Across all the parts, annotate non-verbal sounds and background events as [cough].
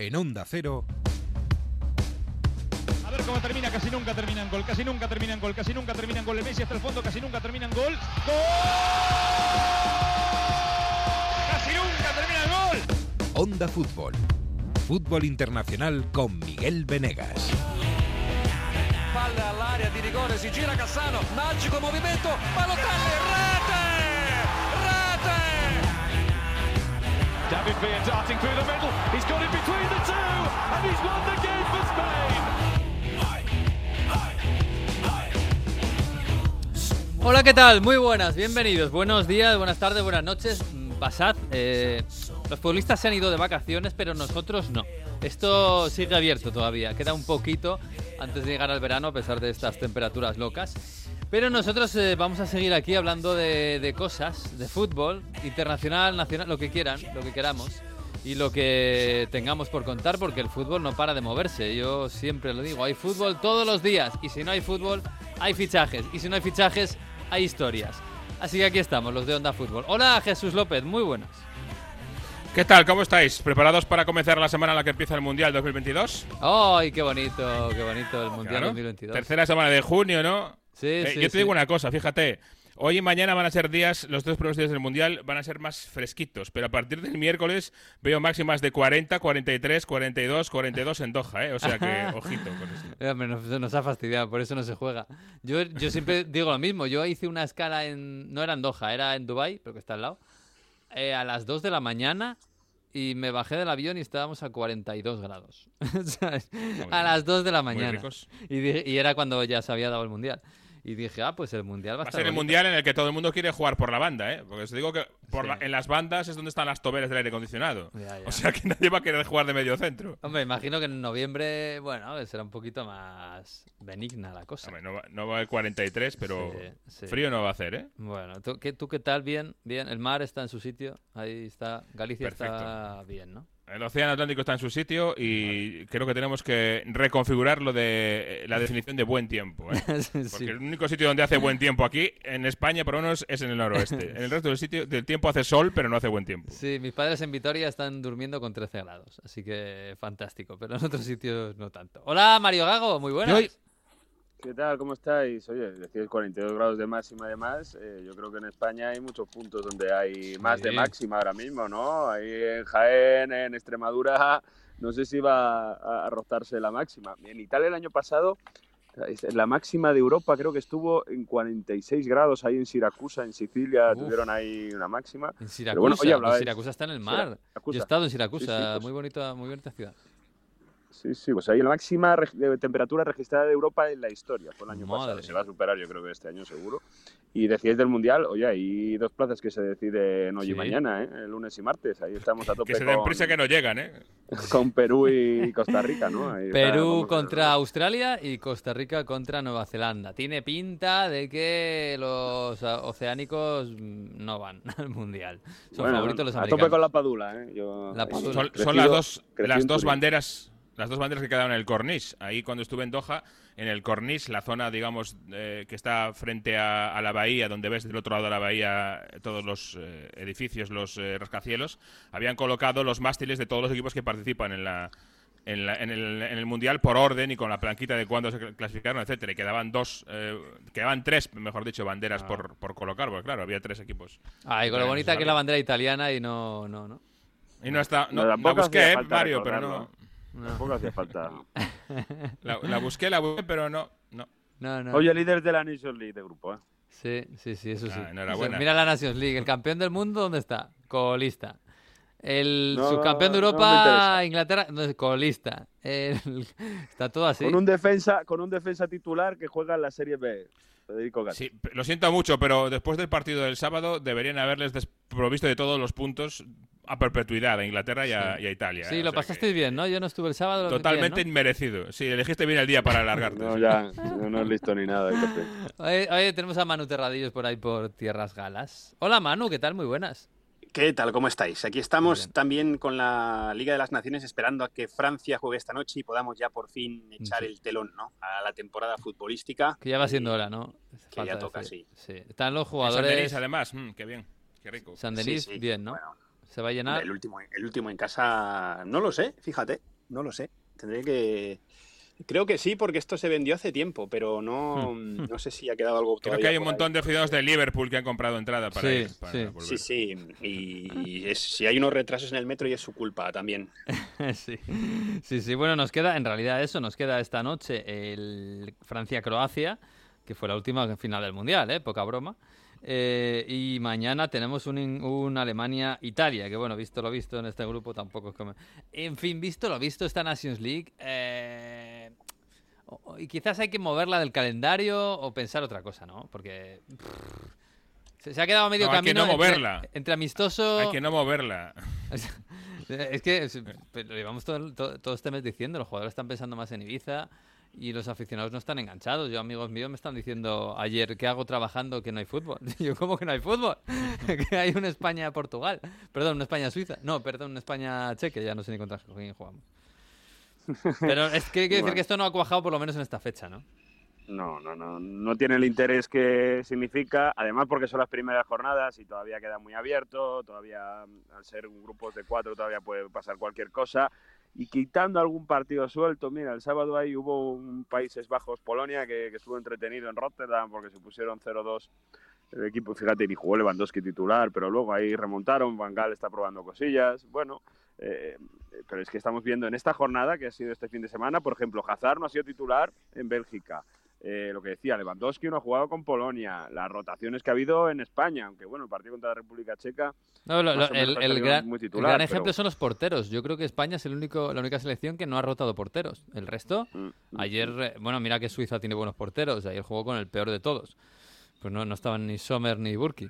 En Onda Cero. A ver cómo termina, casi nunca termina en gol, casi nunca termina en gol, casi nunca termina en gol. El Messi hasta el fondo, casi nunca termina en gol. ¡Gol! ¡Casi nunca termina el gol! Onda Fútbol. Fútbol internacional con Miguel Venegas. Palla all'area di rigore, si gira Cassano, magico movimento, Balotelli, David Villa darting through the middle. He's got it between the two, and he's won the game for Spain. Hola, ¿qué tal? Muy buenas, bienvenidos. Buenos días, buenas tardes, buenas noches. Mm, Pasad. eh, los futbolistas se han ido de vacaciones, pero nosotros no. Esto sigue abierto todavía. Queda un poquito antes de llegar al verano, a pesar de estas temperaturas locas. Pero nosotros eh, vamos a seguir aquí hablando de, de cosas, de fútbol, internacional, nacional, lo que quieran, lo que queramos. Y lo que tengamos por contar, porque el fútbol no para de moverse. Yo siempre lo digo, hay fútbol todos los días. Y si no hay fútbol, hay fichajes. Y si no hay fichajes, hay historias. Así que aquí estamos, los de Onda Fútbol. Hola Jesús López, muy buenas. ¿Qué tal? ¿Cómo estáis? ¿Preparados para comenzar la semana en la que empieza el Mundial 2022? ¡Ay, qué bonito, qué bonito el Mundial Claro. 2022! Tercera semana de junio, ¿no? Sí, Eh, sí, yo te sí. digo una cosa, fíjate. Hoy y mañana van a ser días, los dos primeros días del Mundial van a ser más fresquitos, pero a partir del miércoles veo máximas de 40, 43, 42, 42 en Doha, ¿eh? O sea que, [laughs] ojito con eso. Eh, nos, nos ha fastidiado, por eso no se juega. Yo, yo siempre [laughs] digo lo mismo. Yo hice una escala en. No era en Doha, era en Dubai, porque está al lado. eh, a las 2 de la mañana y me bajé del avión y estábamos a 42 grados. [laughs] ¿Sabes? a las 2 de la mañana. y era cuando ya se había dado el mundial. Y dije, ah, pues el mundial va a Va a ser el. Mundial en el que todo el mundo quiere jugar por la banda, ¿eh? Porque os digo que por Sí. la- en las bandas es donde están las toberas del aire acondicionado. Ya, ya. O sea que nadie va a querer jugar de medio centro. Hombre, imagino que en noviembre, bueno, será un poquito más benigna la cosa. Hombre, no, va, no va a haber 43, pero Sí, sí. frío no va a hacer, ¿eh? Bueno, ¿tú qué, ¿tú qué tal? Bien, bien. El mar está en su sitio. Ahí está. Galicia está bien, ¿no? El Océano Atlántico está en su sitio y creo que tenemos que reconfigurar lo de eh, la definición de buen tiempo. ¿eh? [laughs] Sí. Porque el único sitio donde hace buen tiempo aquí, en España por lo menos, es en el noroeste. [laughs] En el resto del sitio del tiempo hace sol, pero no hace buen tiempo. Sí, mis padres en Vitoria están durmiendo con 13 grados, así que fantástico, pero en otros sitios no tanto. Hola, Mario Gago, muy buenas. Yo ¿Qué tal? ¿Cómo estáis? Oye, decís 42 grados de máxima además. Eh, yo creo que en España hay muchos puntos donde hay más de máxima ahora mismo, ¿no? Ahí en Jaén, en Extremadura, no sé si va a, a rozarse la máxima. En Italia el año pasado, la máxima de Europa creo que estuvo en 46 grados ahí en Siracusa, en Sicilia, Uf. tuvieron ahí una máxima. En Siracusa, Pero bueno, oye, Siracusa está en el mar. Yo Siracusa. he estado en Siracusa, Sí, sí, pues- muy bonita, muy bonita ciudad. Sí, sí, pues ahí la máxima de temperatura registrada de Europa en la historia. Fue el año Madre pasado. Se va a superar, yo creo que este año seguro. Y decíais del Mundial, oye, hay dos plazas que se deciden hoy Sí. y mañana, ¿eh? el lunes y martes. Ahí estamos a tope Que se den con, prisa que no llegan, ¿eh? con Perú y Costa Rica, ¿no? Ahí está, Perú a ver, contra. Australia y Costa Rica contra Nueva Zelanda. Tiene pinta de que los ah, oceánicos mm, no van [laughs] al mundial. Son Bueno, favoritos los a americanos. tope con la Padula, ¿eh? Yo, La Padula. Son, crecido- son las dos, las dos banderas. Las dos banderas que quedaron en el Corniche. Ahí cuando estuve en Doha, en el Corniche, la zona, digamos, eh, que está frente a, a la bahía, donde ves del otro lado de la bahía eh, todos los eh, edificios, los eh, rascacielos, habían colocado los mástiles de todos los equipos que participan en la, en, la- en el, en el mundial por orden y con la planquita de cuándo se cl- clasificaron, etcétera. Y quedaban dos, eh, quedaban tres, mejor dicho, banderas por, por colocar, porque claro, había tres equipos. Ay, con lo Bueno, bonita que es la bandera italiana y no, no, no. Y no está, no, No, la busqué, eh, Mario, pero recordarlo. No. Tampoco hacía falta. [laughs] La, la busqué, la busqué, pero no, no. No, no. Oye, líder de la Nations League de grupo, ¿eh? Sí, sí, sí, eso sí. Ah, enhorabuena. Mira la Nations League, el campeón del mundo, ¿dónde está? Colista. El No, subcampeón de no Europa, interesa. Inglaterra, no, colista. El- [laughs] está todo así. Con un defensa, con un defensa titular que juega en la Serie B, Federico Gato. Sí, lo siento mucho, pero después del partido del sábado deberían haberles desprovisto de todos los puntos a perpetuidad a Inglaterra y a, Sí. y a Italia. Sí, O lo sea pasasteis bien, ¿no? Yo no estuve el sábado. que Totalmente bien, inmerecido. Sí, elegiste bien el día para alargarte. No, sí. ya, no, no es listo ni nada. ¿no? [laughs] Oye, oye, tenemos a Manu Terradillos por ahí por Tierras Galas. Hola Manu, ¿qué tal? Muy buenas. ¿Qué tal? ¿Cómo estáis? Aquí estamos también con la Liga de las Naciones esperando a que Francia juegue esta noche y podamos ya por fin echar Sí. el telón ¿no? a la temporada futbolística. Que ya va siendo hora, ¿no? Que Falta ya toca, decir. sí. Están los En San jugadores. Denis, además, mm, qué bien, qué rico. San Denis, Sí, sí. bien, ¿no? Bueno, Se va a llenar. el, último, el último en casa, no lo sé, fíjate. No lo sé. Tendré que. Creo que sí, porque esto se vendió hace tiempo, pero no, Hmm. no sé si ha quedado algo Creo que hay un ahí. montón de aficionados de Liverpool que han comprado entrada para Sí, ir. Para sí. Sí, sí. Y es- si hay unos retrasos en el metro y es su culpa también. [laughs] sí. sí, sí, bueno, nos queda, en realidad eso, nos queda esta noche el Francia-Croacia, que fue la última final del Mundial, ¿eh? Poca broma. Eh, y mañana tenemos un, un Alemania-Italia, que bueno, visto lo visto en este grupo tampoco es como... En fin, visto lo visto esta Nations League, eh, y quizás hay que moverla del calendario o pensar otra cosa, ¿no? Porque... pff, se, se ha quedado medio No, hay que camino no entre- moverla. entre amistoso... Hay que no moverla. [laughs] Es que es- lo llevamos todo, todo, todo este mes diciendo, los jugadores están pensando más en Ibiza y los aficionados no están enganchados. Yo, amigos míos, me están diciendo ayer, ¿qué hago trabajando que no hay fútbol? [laughs] Yo, ¿cómo que no hay fútbol? [laughs] que hay una España-Portugal. Perdón, una España-Suiza. No, perdón, una España-Cheque. Ya no sé ni contra quién jugamos. Pero es que hay que decir Bueno. que esto no ha cuajado por lo menos en esta fecha, ¿no? No, no, no, no tiene el interés que significa, además porque son las primeras jornadas y todavía queda muy abierto, todavía al ser un grupo de cuatro todavía puede pasar cualquier cosa y quitando algún partido suelto, mira, el sábado ahí hubo un Países Bajos-Polonia que, que estuvo entretenido en Rotterdam porque se pusieron 0-2 el equipo, fíjate, ni jugó Lewandowski titular, pero luego ahí remontaron, Van Gaal está probando cosillas, bueno, eh, pero es que estamos viendo en esta jornada que ha sido este fin de semana, por ejemplo, Hazard no ha sido titular en Bélgica, eh, lo que decía, Lewandowski no ha jugado con Polonia, las rotaciones que ha habido en España, aunque bueno, el partido contra la República Checa, No, lo- el, el gran, muy el titular, gran pero- ejemplo son los porteros. Yo creo que España es el único, la única selección que no ha rotado porteros. El resto, mm, ayer, eh, bueno, mira que Suiza tiene buenos porteros. Ayer jugó con el peor de todos. Pues no, no estaban ni Sommer ni Burki.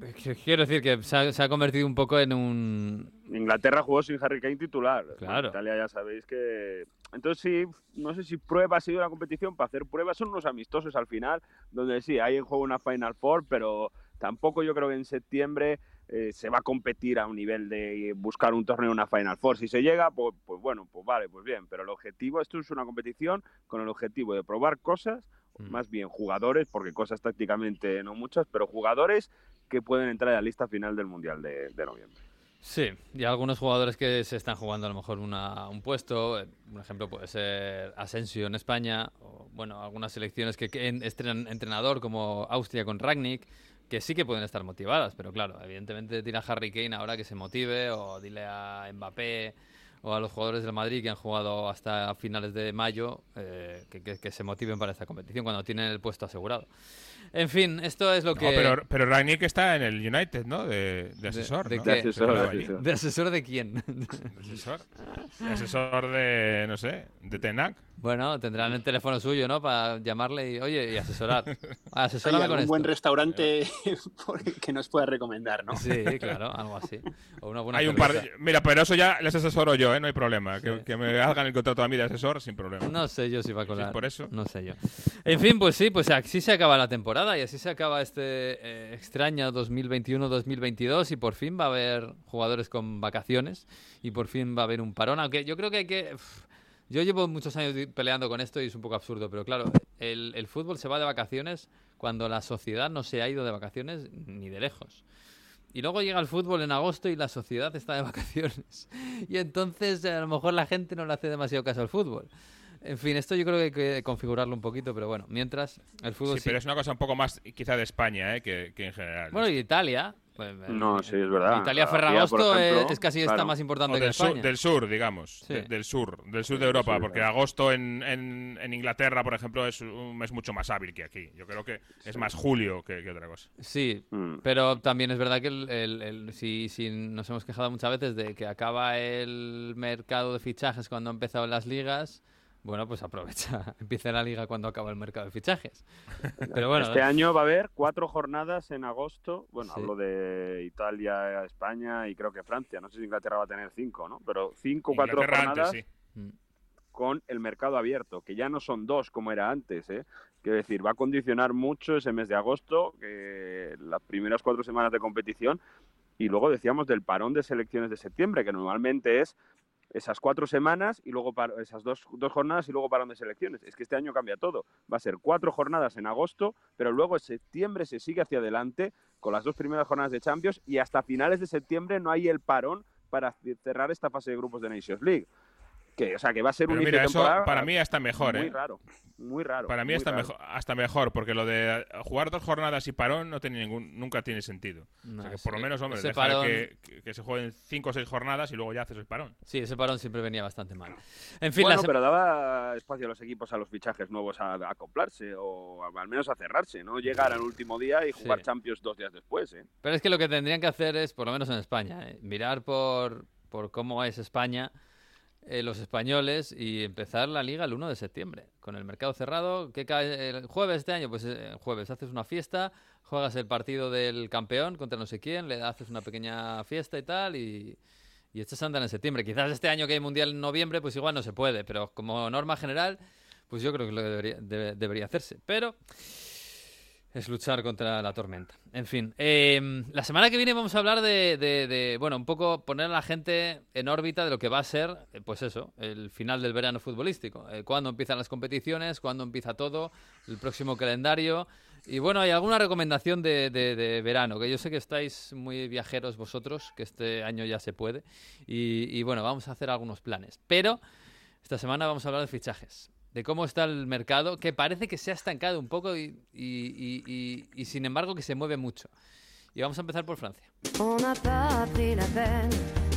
Qu- Quiero decir que se ha, se ha convertido un poco en un... Inglaterra jugó sin Harry Kane titular. Claro. Italia ya sabéis que... Entonces sí, no sé si prueba ha sido una competición para hacer pruebas. Son unos amistosos al final, donde sí, hay en juego una Final Four, pero tampoco yo creo que en septiembre eh, se va a competir a un nivel de buscar un torneo en una Final Four. Si se llega, pues, pues bueno, pues vale, pues bien. Pero el objetivo, esto es una competición con el objetivo de probar cosas, Mm. más bien jugadores, porque cosas tácticamente no muchas, pero jugadores que pueden entrar en la lista final del Mundial de, noviembre. Sí, y algunos jugadores que se están jugando a lo mejor una, un puesto, eh, un ejemplo puede ser Asensio en España, o bueno, algunas selecciones que, que en- estrenan entrenador como Austria con Ragnick, que sí que pueden estar motivadas, pero claro, evidentemente tira a Harry Kane ahora que se motive, o dile a Mbappé o a los jugadores del Madrid que han jugado hasta finales de mayo eh, que- que se motiven para esta competición cuando tienen el puesto asegurado. En fin, esto es lo que... No, pero, pero Rangnick está en el United, ¿no? De, de asesor. de ¿no? qué? De asesor, de allí. asesor. ¿De asesor de quién? ¿De asesor? De asesor de, no sé, de Tenac. Bueno, tendrán el teléfono suyo, ¿no? Para llamarle y, oye, y asesorar. [laughs] Asesórame Hay con esto. buen restaurante [laughs] que nos pueda recomendar, ¿no? Sí, claro, algo así. O una buena Hay un par. Mira, pero eso ya les asesoro yo, ¿eh? No hay problema. Que, que me hagan el contrato a mí de asesor sin problema. No sé yo si va a colar. por eso. No sé yo. En fin, pues sí, pues así se acaba la temporada y así se acaba este eh, extraño 2021-2022 y por fin va a haber jugadores con vacaciones y por fin va a haber un parón. Aunque yo creo que hay que... yo llevo muchos años peleando con esto y es un poco absurdo, pero claro, el, el fútbol se va de vacaciones cuando la sociedad no se ha ido de vacaciones ni de lejos. Y luego llega el fútbol en agosto y la sociedad está de [laughs] vacaciones. Y entonces a lo mejor la gente no le hace demasiado caso al fútbol. En fin, esto yo creo que hay que configurarlo un poquito, pero bueno, mientras el fútbol Sí, sí- pero es una cosa un poco más quizá de España, ¿eh? Que, que en general. Bueno, y Italia. pues, No, eh, sí, es verdad. Italia Ferragosto ejemplo, es, es casi está claro. más importante O que del, sur, España. del sur, digamos. Sí. de- del sur, del sur de Europa. sur, porque agosto en, en, en Inglaterra, por ejemplo, es un mes mucho más hábil que aquí. Yo creo que es más julio que, que otra cosa. Sí, Mm. pero también es verdad que el, el- el- si, si nos hemos quejado muchas veces de que acaba el mercado de fichajes cuando han empezado las ligas, bueno, pues aprovecha, [laughs] empieza la liga cuando acaba el mercado de fichajes. [laughs] Pero bueno, este año va a haber cuatro jornadas en agosto. Bueno, Sí. hablo de Italia, España y creo que Francia. No sé si Inglaterra va a tener cinco, ¿no? Pero cinco o cuatro jornadas antes, sí. mm, con el mercado abierto, que ya no son dos como era antes, ¿eh? Quiero decir, va a condicionar mucho ese mes de agosto, que las primeras cuatro semanas de competición, y luego decíamos del parón de selecciones de septiembre, que normalmente es esas cuatro semanas y luego par- esas dos, dos jornadas y luego parón de selecciones. Es que este año cambia todo. Va a ser cuatro jornadas en agosto, pero luego en septiembre se sigue hacia adelante con las dos primeras jornadas de Champions y hasta finales de septiembre no hay el parón para cerrar esta fase de grupos de Nations League. Que, o sea, que va a ser Pero un mira, inicio eso temporada para mí está mejor, muy ¿eh? raro, muy raro. Para mí hasta mejor, hasta mejor, porque lo de jugar dos jornadas y parón no tiene ningún, nunca tiene sentido. o No, sea, que sí. por lo menos, hombre, Ese deja parón- que, que- que se jueguen cinco o seis jornadas y luego ya haces el parón. Sí, ese parón siempre venía bastante mal. En fin, Bueno, la se- pero daba espacio a los equipos a los fichajes nuevos a, a acoplarse o a- al menos a cerrarse, no llegar al último día y jugar Sí. Champions dos días después. ¿eh? Pero es que lo que tendrían que hacer es, por lo menos en España, eh, mirar por, por cómo es España, eh, los españoles, y empezar la liga el 1 de septiembre, con el mercado cerrado. ¿Qué cae el jueves este año? Pues eh, jueves haces una fiesta, juegas el partido del campeón contra no sé quién, le haces una pequeña fiesta y tal, y, y echas a andar en septiembre. Quizás este año que hay mundial en noviembre, pues igual no se puede, pero como norma general, pues yo creo que lo que debería, debe- debería hacerse. Pero es luchar contra la tormenta. En fin, eh, la semana que viene vamos a hablar de, de- de, bueno, un poco poner a la gente en órbita de lo que va a ser, eh, pues eso, el final del verano futbolístico. Eh, cuándo empiezan las competiciones, cuándo empieza todo, el próximo calendario. Y bueno, hay alguna recomendación de, de- de verano, que yo sé que estáis muy viajeros vosotros, que este año ya se puede. Y, y bueno, vamos a hacer algunos planes. Pero esta semana vamos a hablar de fichajes, de cómo está el mercado, que parece que se ha estancado un poco y, y- y- y- sin embargo que se mueve mucho. Y vamos a empezar por Francia. On n'a pas pris la peine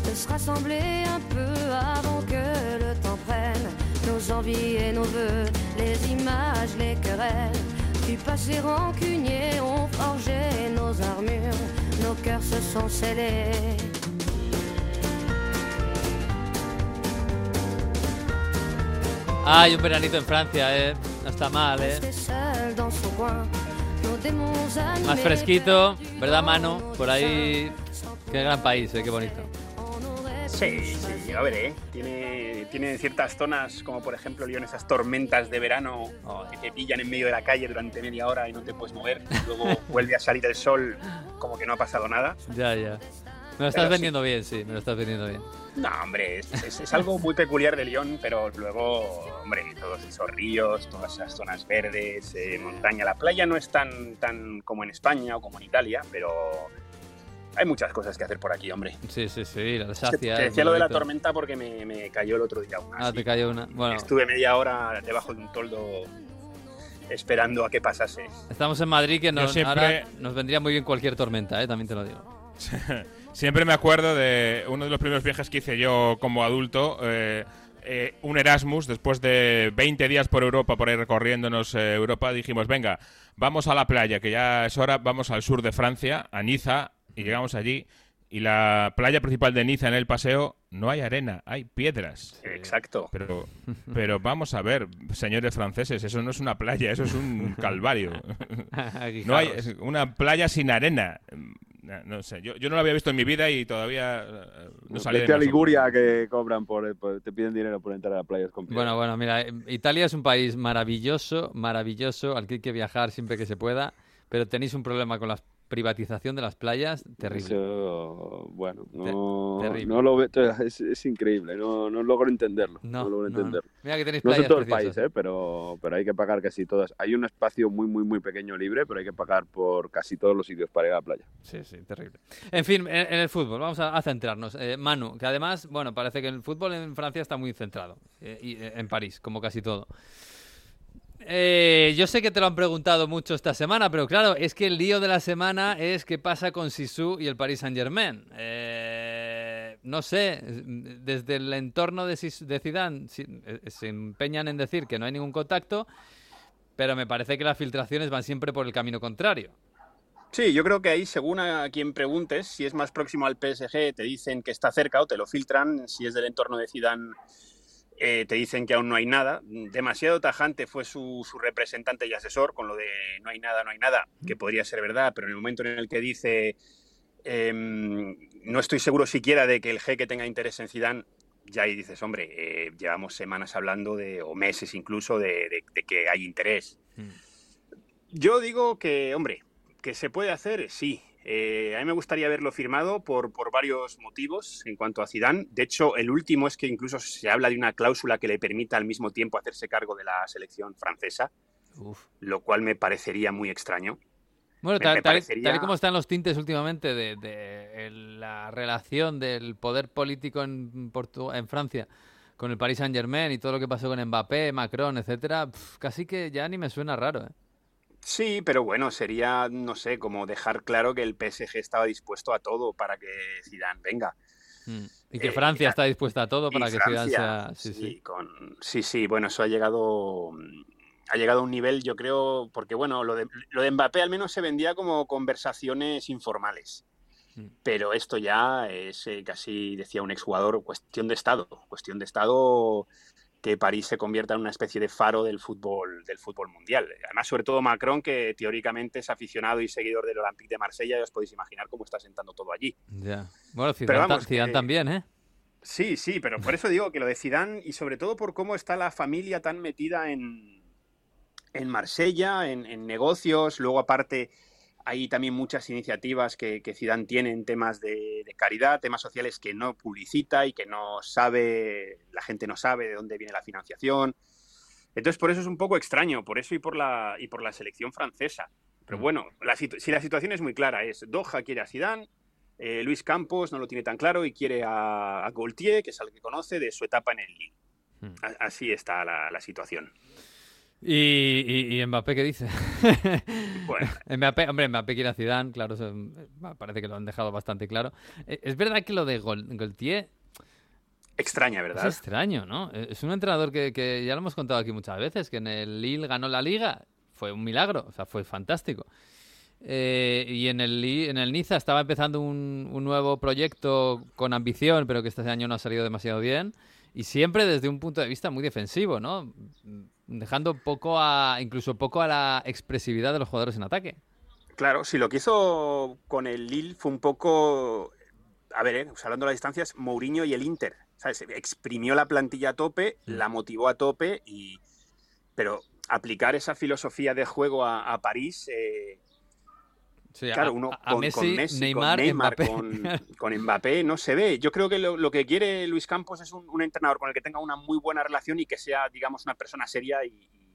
de se rassembler un peu avant que le temps prenne nos envies et nos voeux, les images, les querelles. Du passé rancunier ont forgé nos armures, nos cœurs se sont scellés. Hay un veranito en Francia, ¿eh? No está mal, ¿eh? Más fresquito, ¿verdad, Mano? Por ahí... Qué gran país, ¿eh? Qué bonito. Sí, sí, a ver, ¿eh? Tiene, tiene ciertas zonas, como por ejemplo, Lyon, esas tormentas de verano que te pillan en medio de la calle durante media hora y no te puedes mover. Luego [laughs] vuelve a salir el sol como que no ha pasado nada. Ya, ya. Me lo estás Pero sí. vendiendo bien, sí, me lo estás vendiendo bien. No, hombre, es, es- es algo muy peculiar de Lyon, pero luego, hombre, todos esos ríos, todas esas zonas verdes, eh, montaña. La playa no es tan, tan como en España o como en Italia, pero hay muchas cosas que hacer por aquí, hombre. Sí, sí, sí, la Es que Alsacia. te decía lo de la tormenta porque me, me cayó el otro día una. Ah, te cayó una. Bueno, Estuve media hora debajo de un toldo esperando a que pasase. estamos en Madrid que nos, siempre- ahora nos vendría muy bien cualquier tormenta, ¿eh? También te lo digo. [laughs] Siempre me acuerdo de uno de los primeros viajes que hice yo como adulto, eh, eh, un Erasmus, después de 20 días por Europa, por ahí recorriéndonos eh, Europa, dijimos, venga, vamos a la playa, que ya es hora, vamos al sur de Francia, a Niza, y llegamos allí, y la playa principal de Niza en el paseo, no hay arena, hay piedras. Exacto. Pero, pero vamos a ver, señores franceses, eso no es una playa, eso es un [laughs] calvario. [laughs] No hay es una playa sin arena. No, sé, yo, yo no lo había visto en mi vida y todavía eh, no salí de Vete a Liguria que cobran por, por- te piden dinero por entrar a playas con piedra. Bueno, bueno, mira, eh, Italia es un país maravilloso, maravilloso, al que hay que viajar siempre que se pueda, pero tenéis un problema con la privatización de las playas terrible. Eso, bueno, no, terrible. no lo ve, es, es increíble, no, no logro entenderlo. No, No, logro entenderlo. Mira que tenéis No playas sé todo el país, ¿eh? pero, pero hay que pagar casi todas. Hay un espacio muy, muy, muy pequeño libre, pero hay que pagar por casi todos los sitios para ir a la playa. Sí, sí, terrible. En fin, en, en el fútbol, vamos a, a centrarnos. Eh, Manu, que además, bueno, parece que el fútbol en Francia está muy centrado, eh, y eh, en París, como casi todo. Eh, yo sé que te lo han preguntado mucho esta semana, pero claro, es que el lío de la semana es qué pasa con Sisu y el Paris Saint Germain. no sé, desde el entorno de, Sis- de Zidane eh, se empeñan en decir que no hay ningún contacto, pero me parece que las filtraciones van siempre por el camino contrario. Sí, yo creo que ahí, según a quien preguntes, si es más próximo al PSG, te dicen que está cerca o te lo filtran. Si es del entorno de Zidane, eh, te dicen que aún no hay nada. Demasiado tajante fue su, su representante y asesor con lo de no hay nada, no hay nada, que podría ser verdad, pero en el momento en el que dice em, no estoy seguro siquiera de que el jeque tenga interés en Zidane, ya ahí dices, hombre, eh, llevamos semanas hablando de, o meses incluso, de, de- de que hay interés. Yo digo que, hombre, que se puede hacer, sí. Eh, a mí me gustaría verlo firmado por, por varios motivos en cuanto a Zidane. De hecho, el último es que incluso se habla de una cláusula que le permita al mismo tiempo hacerse cargo de la selección francesa, Uf. lo cual me parecería muy extraño. Bueno, Me- tal, me parecería- tal y como están los tintes últimamente de, la relación del poder político en, Portu- en Francia con el Paris Saint Germain y todo lo que pasó con Mbappé, Macron, etcétera, pf, casi que ya ni me suena raro. ¿eh? Sí, pero bueno, sería, no sé, como dejar claro que el PSG estaba dispuesto a todo para que Zidane venga. Mm. Y que Eh, Francia está dispuesta a todo para que Zidane Francia, sea... Sí, sí, sí. con- sí, sí, bueno, eso ha llegado, ha llegado a un nivel, yo creo, porque bueno, lo de, lo de Mbappé al menos se vendía como conversaciones informales. Mm. Pero esto ya es eh, casi, decía un exjugador, cuestión de Estado. Cuestión de Estado que París se convierta en una especie de faro del fútbol, del fútbol mundial. Además, sobre todo Macron, que teóricamente es aficionado y seguidor del Olympique de Marsella, ya os podéis imaginar cómo está sentando todo allí. Ya. Bueno, Zidane, Pero ta- vamos, Zidane que- también, ¿eh? Sí, sí, pero por eso digo que lo de Zidane y sobre todo por cómo está la familia tan metida en, en Marsella, en, en negocios. Luego, aparte, hay también muchas iniciativas que, que Zidane tiene en temas de, de caridad, temas sociales que no publicita y que no sabe, la gente no sabe de dónde viene la financiación. Entonces, por eso es un poco extraño, por eso y por la, y por la selección francesa. Pero Mm. bueno, la si la situación es muy clara, es Doha quiere a Zidane, eh, Luis Campos no lo tiene tan claro y quiere a, a Gaultier, que es al que conoce de su etapa en el Lille. A- Así está la, la situación. ¿Y, y, y Mbappé qué dice? [laughs] Bueno. [laughs] Mbappé, hombre, Mbappé quiere a Zidane, claro, eso, eh, parece que lo han dejado bastante claro. Eh, Es verdad que lo de Gaultier Extraña, es ¿verdad? extraño, ¿no? Eh, Es un entrenador que, que ya lo hemos contado aquí muchas veces, que en el Lille ganó la liga, fue un milagro, o sea, fue fantástico. Eh, y en el, en el Niza estaba empezando un, un nuevo proyecto con ambición, pero que este año no ha salido demasiado bien. Y siempre desde un punto de vista muy defensivo, ¿no? Dejando poco a, incluso poco a la expresividad de los jugadores en ataque. Claro, si lo que hizo con el Lille fue un poco, a ver, eh, hablando de las distancias, Mourinho y el Inter. ¿sabes? Exprimió la plantilla a tope, la motivó a tope, y pero aplicar esa filosofía de juego a, a París, eh, Sí, claro, uno a, a con, Messi, con Messi, Neymar, con Neymar, Mbappé. con, [laughs] con Mbappé, no se ve. Yo creo que lo, lo que quiere Luis Campos es un, un entrenador con el que tenga una muy buena relación y que sea, digamos, una persona seria y, y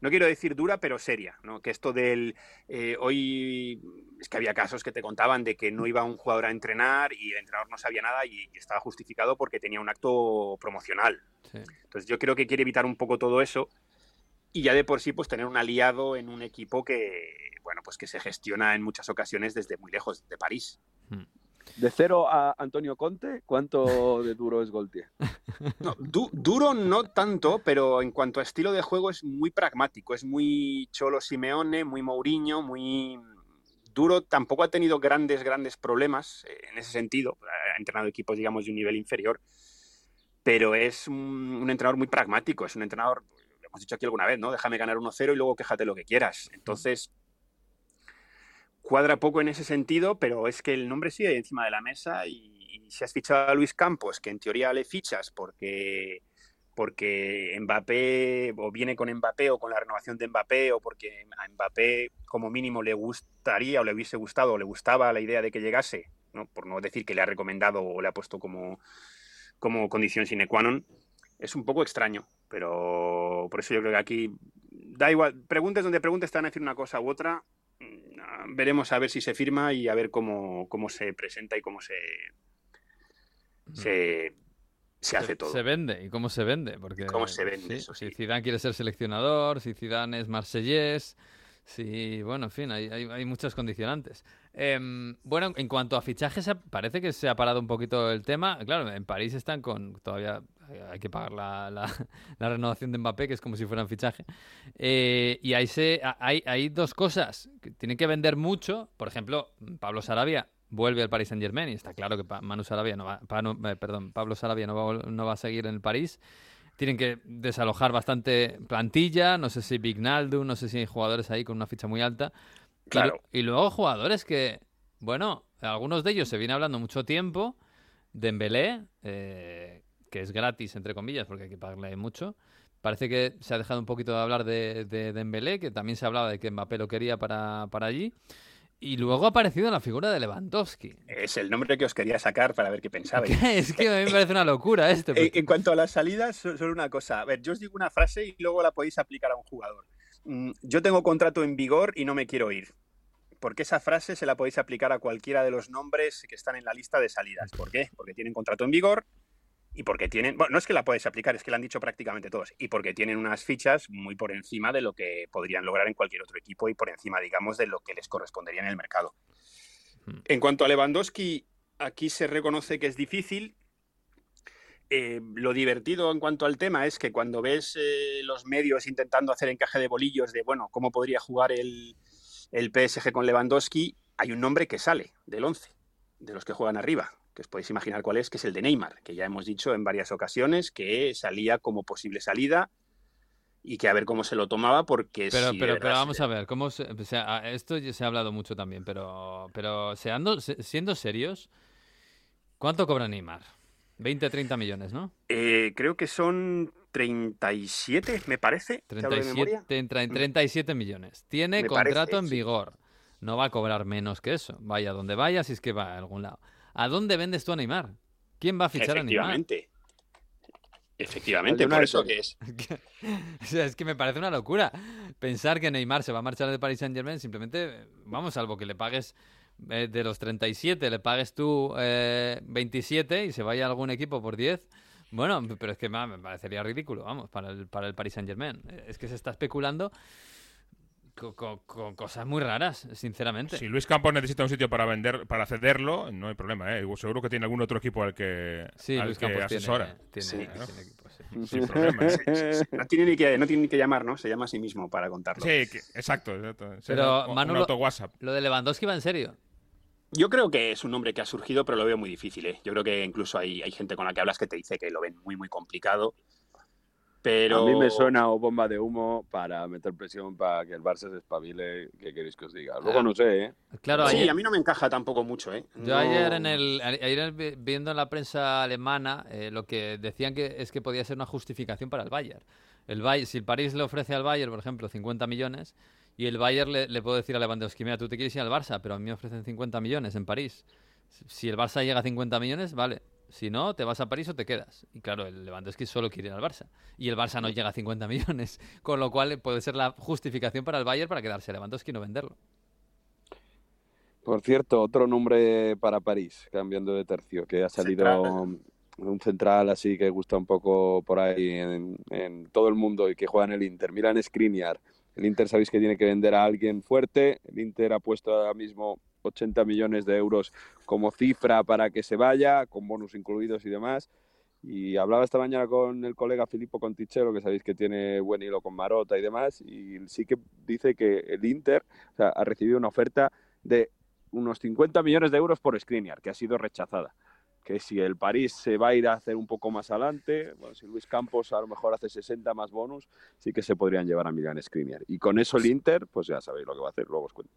no quiero decir dura, pero seria, ¿no? Que esto del eh, hoy es que había casos que te contaban de que no iba un jugador a entrenar y el entrenador no sabía nada y, y estaba justificado porque tenía un acto promocional. Sí. Entonces yo creo que quiere evitar un poco todo eso y ya de por sí pues tener un aliado en un equipo que bueno pues que se gestiona en muchas ocasiones desde muy lejos de París. De cero a Antonio Conte, ¿cuánto de duro es Goltier? [laughs] No, du- duro no tanto, pero en cuanto a estilo de juego es muy pragmático, es muy Cholo Simeone, muy Mourinho, muy duro. Tampoco ha tenido grandes, grandes problemas eh, en ese sentido. Ha entrenado equipos, digamos, de un nivel inferior. Pero es un, un entrenador muy pragmático, es un entrenador, lo hemos dicho aquí alguna vez, ¿no? Déjame ganar 1-0 y luego quéjate lo que quieras. Entonces, cuadra poco en ese sentido, pero es que el nombre sigue encima de la mesa y, y si has fichado a Luis Campos, que en teoría le fichas porque porque Mbappé o viene con Mbappé o con la renovación de Mbappé o porque a Mbappé como mínimo le gustaría o le hubiese gustado o le gustaba la idea de que llegase, ¿no? por no decir que le ha recomendado o le ha puesto como, como condición sine qua non, es un poco extraño, pero por eso yo creo que aquí da igual, preguntes donde preguntes te van a decir una cosa u otra, mm, veremos a ver si se firma y a ver cómo, cómo se presenta y cómo se, se, se hace todo. Se vende, ¿y cómo se vende? Porque, cómo se vende, sí, eso Si. Zidane quiere ser seleccionador, si Zidane es marsellés, si... Bueno, en fin, hay, hay, hay muchas condicionantes. Em, bueno, en cuanto a fichajes, parece que se ha parado un poquito el tema. Claro, en París están con... Todavía hay- hay que pagar la, la- [laughs] la renovación de Mbappé, que es como si fuera un fichaje. Eh, y ahí se, hay, hay dos cosas. que tienen que vender mucho. Por ejemplo, Pablo Sarabia vuelve al Paris Saint Germain y está claro que Manu Sarabia no va, Pa- no, eh, perdón, Pablo Sarabia no va, no va a seguir en el París. Tienen que desalojar bastante plantilla, no sé si Vignaldo, no sé si hay jugadores ahí con una ficha muy alta. Y Claro. Y, luego jugadores que, bueno, algunos de ellos se viene hablando mucho tiempo. Dembélé, eh, que es gratis, entre comillas, porque hay que pagarle mucho. Parece que se ha dejado un poquito de hablar de, de Dembélé, que también se hablaba de que Mbappé lo quería para, para allí. Y luego ha aparecido la figura de Lewandowski. Es el nombre que os quería sacar para ver qué pensabais. [laughs] es que a mí me parece una locura esto. En, porque- en cuanto a las salidas, so- solo una cosa. A ver, yo os digo una frase y luego la podéis aplicar a un jugador. Mm, Yo tengo contrato en vigor y no me quiero ir. Porque esa frase se la podéis aplicar a cualquiera de los nombres que están en la lista de salidas. ¿Por qué? Porque tienen contrato en vigor y porque tienen, bueno, no es que la puedes aplicar, es que la han dicho prácticamente todos, y porque tienen unas fichas muy por encima de lo que podrían lograr en cualquier otro equipo y por encima, digamos, de lo que les correspondería en el mercado. Hmm. En cuanto a Lewandowski, aquí se reconoce que es difícil. Eh, lo divertido en cuanto al tema es que cuando ves eh, los medios intentando hacer encaje de bolillos de, bueno, cómo podría jugar el, el PSG con Lewandowski, hay un nombre que sale del 11, de los que juegan arriba, que os podéis imaginar cuál es, que es el de Neymar, que ya hemos dicho en varias ocasiones que salía como posible salida y que a ver cómo se lo tomaba porque Pero, si pero, pero se- vamos a ver, ¿cómo se- o sea, esto ya se ha hablado mucho también, pero, pero seando- siendo serios, ¿cuánto cobra Neymar? 20, 30 millones, ¿no? Eh, creo que son 37, me parece. ¿te hablo de memoria? 37, entra en 37 millones. Tiene Me contrato parece, en sí. vigor. No va a cobrar menos que eso. Vaya donde vaya, si es que va a algún lado. ¿A dónde vendes tú a Neymar? ¿Quién va a fichar a Neymar? Efectivamente. Efectivamente, por eso que es. [laughs] O sea, es que me parece una locura pensar que Neymar se va a marchar de Paris Saint Germain. Simplemente, vamos, salvo que le pagues eh, de los 37, le pagues tú eh, 27 y se vaya a algún equipo por 10. Bueno, pero es que me parecería ridículo, vamos, para el, para el Paris Saint Germain. Es que se está especulando con, con- con cosas muy raras, sinceramente. Si Luis Campos necesita un sitio para vender, para cederlo, no hay problema, ¿eh? Seguro que tiene algún otro equipo al que, Sí, al Luis que Campos asesora. tiene, tiene, Sí. tiene equipo, sí. [laughs] Sin problema. ¿eh? No tiene, ni que, no tiene ni que llamar, ¿no? Se llama a sí mismo para contarlo. Sí, que- exacto. exacto. Pero, un- Manu, auto WhatsApp. Lo de Lewandowski va en serio. Yo creo que es un nombre que ha surgido, pero lo veo muy difícil. ¿eh? Yo creo que incluso hay, hay gente con la que hablas que te dice que lo ven muy, muy complicado. Pero A mí me suena o bomba de humo para meter presión para que el Barça se espabile. ¿Qué queréis que os diga? Luego Ah. no sé, ¿eh? Claro, Sí, ayer- a mí no me encaja tampoco mucho, ¿eh? Yo No- ayer en el ayer vi- viendo en la prensa alemana eh, lo que decían que es que podía ser una justificación para el Bayern. El Bayern, si el París le ofrece al Bayern, por ejemplo, 50 millones y el Bayern le, le puede decir a Lewandowski, mira, tú te quieres ir al Barça, pero a mí me ofrecen 50 millones en París. Si el Barça llega a 50 millones, vale. Si no, te vas a París o te quedas. Y claro, el Lewandowski solo quiere ir al Barça. Y el Barça no llega a 50 millones. [laughs] Con lo cual puede ser la justificación para el Bayern para quedarse a Lewandowski y no venderlo. Por cierto, otro nombre para París, cambiando de tercio, que ha salido Central. un central así que gusta un poco por ahí en, en todo el mundo y que juega en el Inter. Milan Skriniar. El Inter sabéis que tiene que vender a alguien fuerte. El Inter ha puesto ahora mismo 80 millones de euros como cifra para que se vaya, con bonus incluidos y demás. Y hablaba esta mañana con el colega Filippo Contichero, que sabéis que tiene buen hilo con Marota y demás, y sí que dice que el Inter ha recibido una oferta de unos 50 millones de euros por Skriniar, que ha sido rechazada. Que si el París se va a ir a hacer un poco más adelante, bueno, si Luis Campos a lo mejor hace 60 más bonus, sí que se podrían llevar a Milan Skriniar. Y con eso el Inter, pues ya sabéis lo que va a hacer, luego os cuento.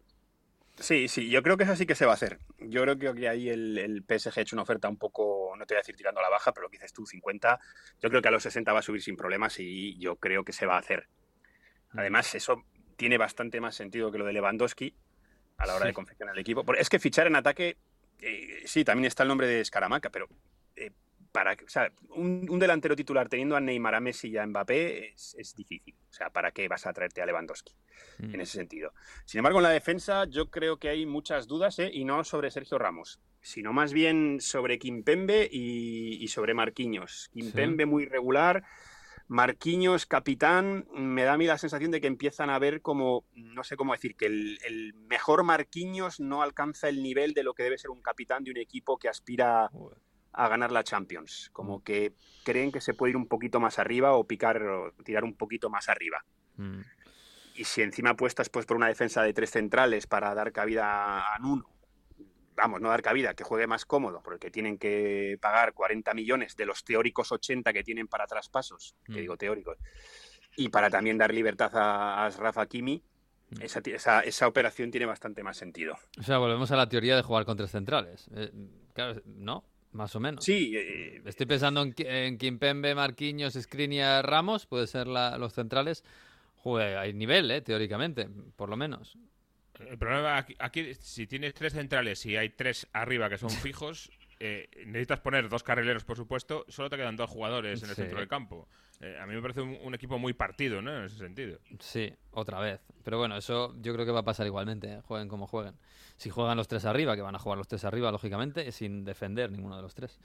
Sí, sí, yo creo que eso sí que se va a hacer. Yo creo que ahí el, el PSG ha hecho una oferta un poco, no te voy a decir tirando a la baja, pero lo que dices tú, 50. Yo creo que a los 60 va a subir sin problemas y yo creo que se va a hacer. Además, eso tiene bastante más sentido que lo de Lewandowski a la hora Sí. de confeccionar el equipo. Porque Es que fichar en ataque, eh, sí, también está el nombre de Escaramaca, pero eh, para o sea, un, un delantero titular teniendo a Neymar, a Messi y a Mbappé es, es difícil. O sea, ¿para qué vas a traerte a Lewandowski? Mm. en ese sentido. Sin embargo, en la defensa yo creo que hay muchas dudas, ¿eh? y no sobre Sergio Ramos, sino más bien sobre Kimpembe y, y sobre Marquinhos. Kimpembe muy regular, Marquinhos capitán, me da a mí la sensación de que empiezan a ver como, no sé cómo decir, que el, el mejor Marquinhos no alcanza el nivel de lo que debe ser un capitán de un equipo que aspira a ganar la Champions. Como que creen que se puede ir un poquito más arriba o picar o tirar un poquito más arriba. Mm. Y si encima apuestas pues, por una defensa de tres centrales para dar cabida a Nuno, vamos, no dar cabida, que juegue más cómodo, porque tienen que pagar 40 millones de los teóricos 80 que tienen para traspasos, que Mm. digo teóricos, y para también dar libertad a, a Rafa Kimi, Mm. esa, esa, esa operación tiene bastante más sentido. O sea, volvemos a la teoría de jugar con tres centrales. Eh, claro, ¿no? Más o menos. Sí, eh, Estoy pensando en, en Kimpembe, Marquinhos, Skriniar, Ramos, puede ser la- los centrales. Joder, hay nivel, ¿eh? Teóricamente, por lo menos. El problema aquí, aquí, si tienes tres centrales y hay tres arriba que son [laughs] fijos, eh, necesitas poner dos carrileros, por supuesto, solo te quedan dos jugadores en el Sí. centro del campo. Eh, a mí me parece un, un equipo muy partido, ¿no? En ese sentido. Sí, otra vez. Pero bueno, eso yo creo que va a pasar igualmente, ¿eh? jueguen como jueguen. Si juegan los tres arriba, que van a jugar los tres arriba, lógicamente, sin defender ninguno de los tres.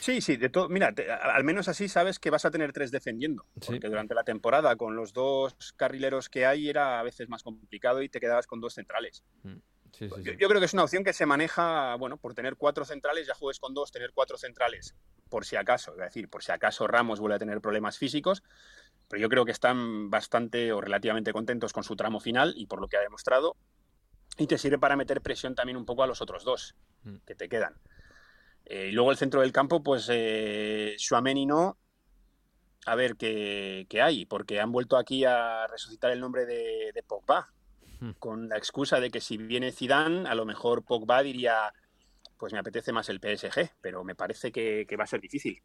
Sí, sí, de todo. Mira, te- al menos así sabes que vas a tener tres defendiendo. Sí. Porque durante la temporada, con los dos carrileros que hay, era a veces más complicado y te quedabas con dos centrales. Sí, sí, Yo, yo creo que es una opción que se maneja, bueno, por tener cuatro centrales, ya juegues con dos, tener cuatro centrales, por si acaso, es decir, por si acaso Ramos vuelve a tener problemas físicos, pero yo creo que están bastante o relativamente contentos con su tramo final y por lo que ha demostrado, y te sirve para meter presión también un poco a los otros dos Mm. que te quedan. Eh, y luego el centro del campo, pues eh, Tchouaméni no, a ver qué, qué hay, porque han vuelto aquí a resucitar el nombre de, de Pogba, Con la excusa de que si viene Zidane, a lo mejor Pogba diría, pues me apetece más el PSG, pero me parece que, que va a ser difícil.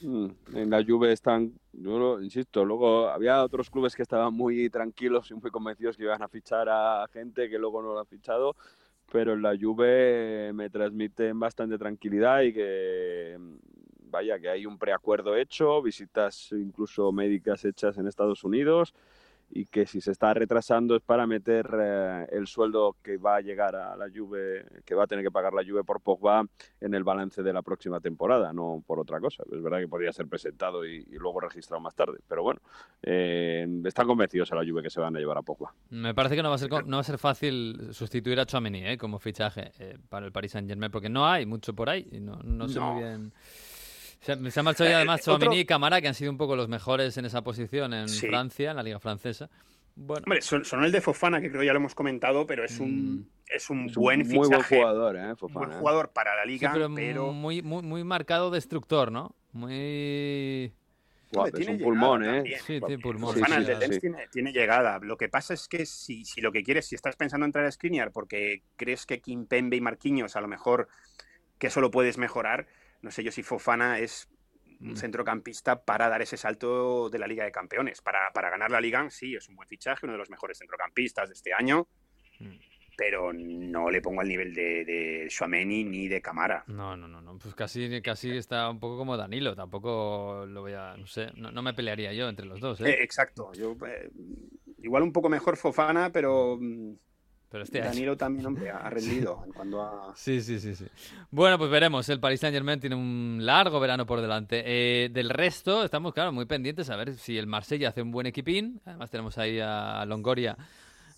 Mm, En la Juve están, yo lo- insisto, luego había otros clubes que estaban muy tranquilos y muy convencidos que iban a fichar a gente que luego no lo han fichado, pero en la Juve me transmiten bastante tranquilidad y que, vaya, que hay un preacuerdo hecho, visitas incluso médicas hechas en Estados Unidos y que si se está retrasando es para meter eh, el sueldo que va a llegar a la Juve, que va a tener que pagar la Juve por Pogba en el balance de la próxima temporada, no por otra cosa. Es verdad que podría ser presentado y, y luego registrado más tarde, pero bueno, eh, están convencidos a la Juve que se van a llevar a Pogba. Me parece que no va a ser, no va a ser fácil sustituir a Chouameni ¿eh? como fichaje eh, para el Paris Saint-Germain, porque no hay mucho por ahí. y No, no sé No. muy bien. Se, se han marchado ya además Eh, Chouameni otro- y Camara, que han sido un poco los mejores en esa posición en Sí. Francia, en la liga francesa. Bueno, Hombre, son, son el de Fofana, que creo ya lo hemos comentado, pero es un, es un Es un buen muy buen fichaje, jugador, ¿eh? un Fofana, buen ¿eh? jugador para la sí, liga, pero, pero... muy, muy, muy marcado destructor, ¿no? Muy... Guau, Hombre, es tiene un pulmón, ¿eh? también. Sí, tiene pulmón. Sí, Fofana, sí, sí. Tiene, tiene llegada. Lo que pasa es que si, si lo que quieres, si estás pensando entrar a Skriniar porque crees que Kimpembe y Marquinhos a lo mejor que eso lo puedes mejorar, no sé yo si Fofana es un Mm. centrocampista para dar ese salto de la Liga de Campeones. Para, para ganar la Liga, sí, es un buen fichaje, uno de los mejores centrocampistas de este año, Mm. pero no le pongo al nivel de, de Tchouaméni ni de Camara. No, no, no, no. Pues casi, casi está un poco como Danilo. Tampoco lo voy a. No sé, no, no me pelearía yo entre los dos, ¿eh? Eh, exacto. Yo, eh, igual un poco mejor Fofana, pero mm, Pero este año. Danilo también, hombre, ha [laughs] rendido en cuanto a... Sí, sí, sí, sí. Bueno, pues veremos. El Paris Saint Germain tiene un largo verano por delante. Eh, del resto, estamos, claro, muy pendientes a ver si el Marsella hace un buen equipín. Además, tenemos ahí a Longoria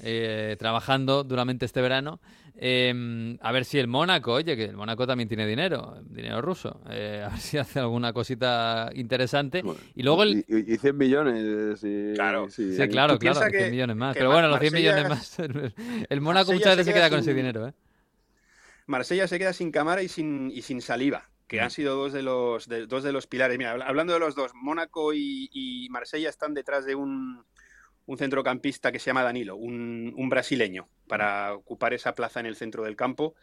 eh, trabajando duramente este verano. Eh, a ver si el Mónaco, oye, que el Mónaco también tiene dinero, dinero ruso. Eh, a ver si [laughs] hace alguna cosita interesante. Y luego el. Y, y 100 millones. Y, Claro. sí, claro, claro, piensa 100 que- millones más. Pero bueno, los 100 Marsella- millones más. [laughs] El Mónaco Marsella muchas se veces se queda queda con ese dinero, ¿eh? Marsella se queda sin cámara y sin, y sin saliva, que Mm. han sido dos de los de- dos de los pilares. Mira, habla- hablando de los dos, Mónaco y, y Marsella están detrás de un, un centrocampista que se llama Danilo, un, un brasileño, para ocupar esa plaza en el centro del campo.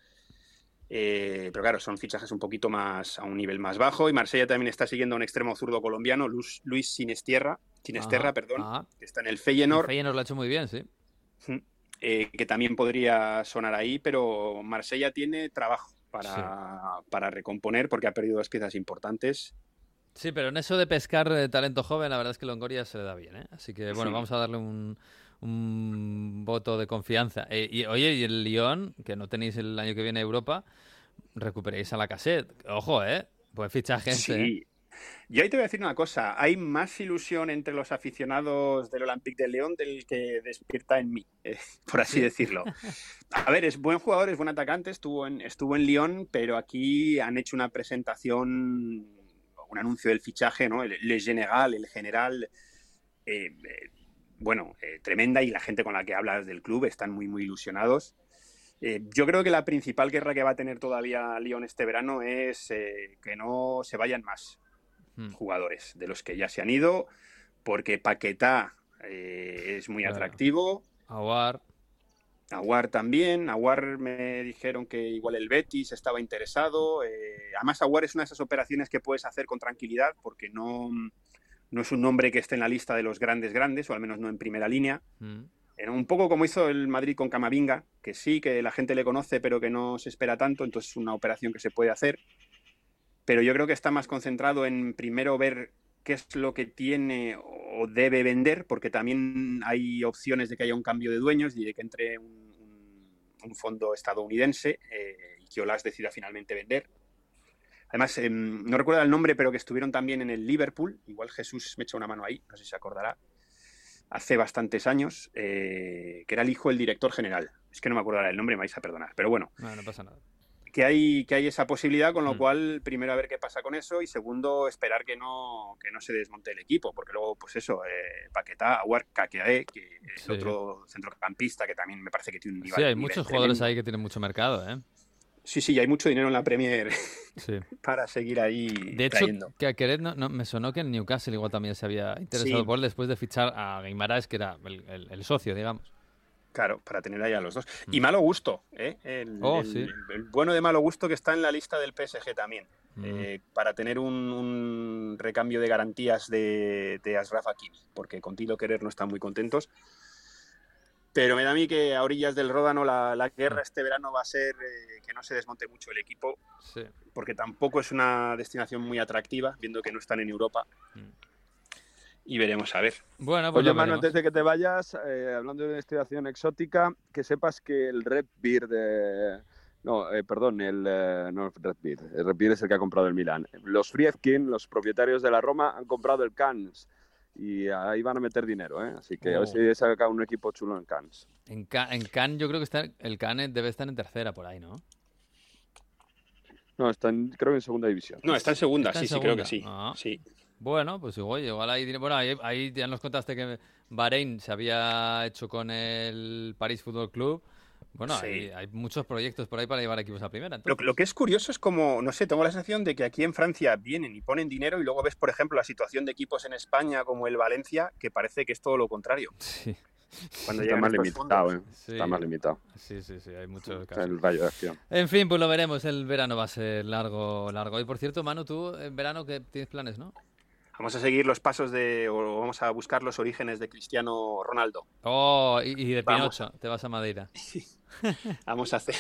Eh, pero claro, son fichajes un poquito más a un nivel más bajo. Y Marsella también está siguiendo a un extremo zurdo colombiano, Luis, Luis Sinestierra, Sinesterra, Ajá, perdón, ajá. que está en el El Feyenoord. Feyenoord lo ha hecho muy bien, sí. eh, que también podría sonar ahí, pero Marsella tiene trabajo para, para recomponer porque ha perdido dos piezas importantes. Sí, pero en eso de pescar eh, talento joven, la verdad es que Longoria se le da bien, ¿eh? Así que, bueno, Sí. vamos a darle un, un voto de confianza. Eh, y oye, y el Lyon, que no tenéis el año que viene Europa, recuperéis a la cassette. Ojo, ¿eh? Buen fichaje este, ¿eh? Sí. Y ahí te voy a decir una cosa, hay más ilusión entre los aficionados del Olympique de León del que despierta en mí, eh, [laughs] por así decirlo. [laughs] A ver, es buen jugador, es buen atacante, estuvo en, estuvo en Lyon, pero aquí han hecho una presentación, un anuncio del fichaje, ¿no? El, general, el general, eh, eh, bueno, eh, tremenda y la gente con la que hablas del club están muy, muy ilusionados. Yo creo que la principal guerra que va a tener todavía Lyon este verano es que no se vayan más Hmm. jugadores de los que ya se han ido, porque Paquetá es muy Claro. atractivo, Aguar. Aguar también, Aguar me dijeron que igual el Betis estaba interesado, eh, además Aguar es una de esas operaciones que puedes hacer con tranquilidad porque no, no es un nombre que esté en la lista de los grandes grandes, o al menos no en primera línea. Mm. Era un poco como hizo el Madrid con Camavinga, que sí, que la gente le conoce, pero que no se espera tanto, entonces es una operación que se puede hacer. pero yo creo que está más concentrado en primero ver qué es lo que tiene o debe vender, porque también hay opciones de que haya un cambio de dueños y de que entre un, fondo estadounidense eh, y que Olas decida finalmente vender. Además, em, no recuerdo el nombre, pero que estuvieron también en el Liverpool. Igual Jesús me echa una mano ahí, no sé si se acordará. Hace bastantes años, eh, que era el hijo del director general. Es que no me acuerdo el nombre, me vais a perdonar. Pero bueno, No, no pasa nada. Que hay, que hay esa posibilidad, con lo Mm. cual, primero a ver qué pasa con eso y segundo, esperar que no, que no se desmonte el equipo, porque luego, pues eso, eh, Paquetá, Aguar, Kakeae, que es Sí. otro centrocampista que también me parece que tiene un nivel. Sí, hay nivel muchos jugadores ahí que tienen mucho mercado, ¿eh? Sí, sí, y hay mucho dinero en la Premier [laughs] Sí. para seguir ahí De hecho, trayendo. que a Queret no, no- me sonó que el Newcastle igual también se había interesado Sí. por él después de fichar a Guimaraes, que era el, el- el socio, digamos. Claro, para tener ahí a los dos. Y Mm. malo gusto, ¿eh? El, Oh, el- sí. el- el bueno de malo gusto que está en la lista del PSG también. Mm. eh, para tener un, un recambio de garantías de, de Ashraf Hakimi, porque con Tilo Querer no están muy contentos. Pero me da a mí que a orillas del Ródano la, la Mm. guerra este verano va a ser eh, que no se desmonte mucho el equipo, Sí. porque tampoco es una destinación muy atractiva, viendo que no están en Europa. Mm. Y veremos a ver. Bueno, pues Oye, Manu, antes de que te vayas, eh, hablando de una destinación exótica, que sepas que el Red Beer de... No, eh, perdón, el, eh, no el Red Beer. El Red Beer es el que ha comprado el Milan. Los Friedkin, los propietarios de la Roma, han comprado el Cannes. Y ahí van a meter dinero, ¿eh? Así que a ver Oh. si saca un equipo chulo en Cannes. En, Ca- en Cannes yo creo que está, el Cannes debe estar en tercera por ahí, ¿no? No, están creo que en segunda división. No, está en segunda, Está en sí, sí, creo que sí. Ah. sí. Bueno, pues igual, igual ahí, bueno, ahí, ahí ya nos contaste que Bahrein se había hecho con el París Fútbol Club. Bueno, Sí. hay, hay muchos proyectos por ahí para llevar equipos a primera. Lo, que es curioso es como, no sé, tengo la sensación de que aquí en Francia vienen y ponen dinero y luego ves, por ejemplo, la situación de equipos en España como el Valencia, que parece que es todo lo contrario. [laughs] Sí, Cuando Está más limitado, fondos. ¿eh? Sí. Está más limitado. sí, sí, sí, hay muchos Está casos. el rayo de acción. En fin, pues lo veremos. El verano va a ser largo, largo. Y por cierto, Manu, tú en verano que tienes planes, ¿no? Vamos a seguir los pasos de, o vamos a buscar los orígenes de Cristiano Ronaldo. Oh, y, y de Vamos. Pinocho, te vas a Madeira. [laughs] Vamos a hacer...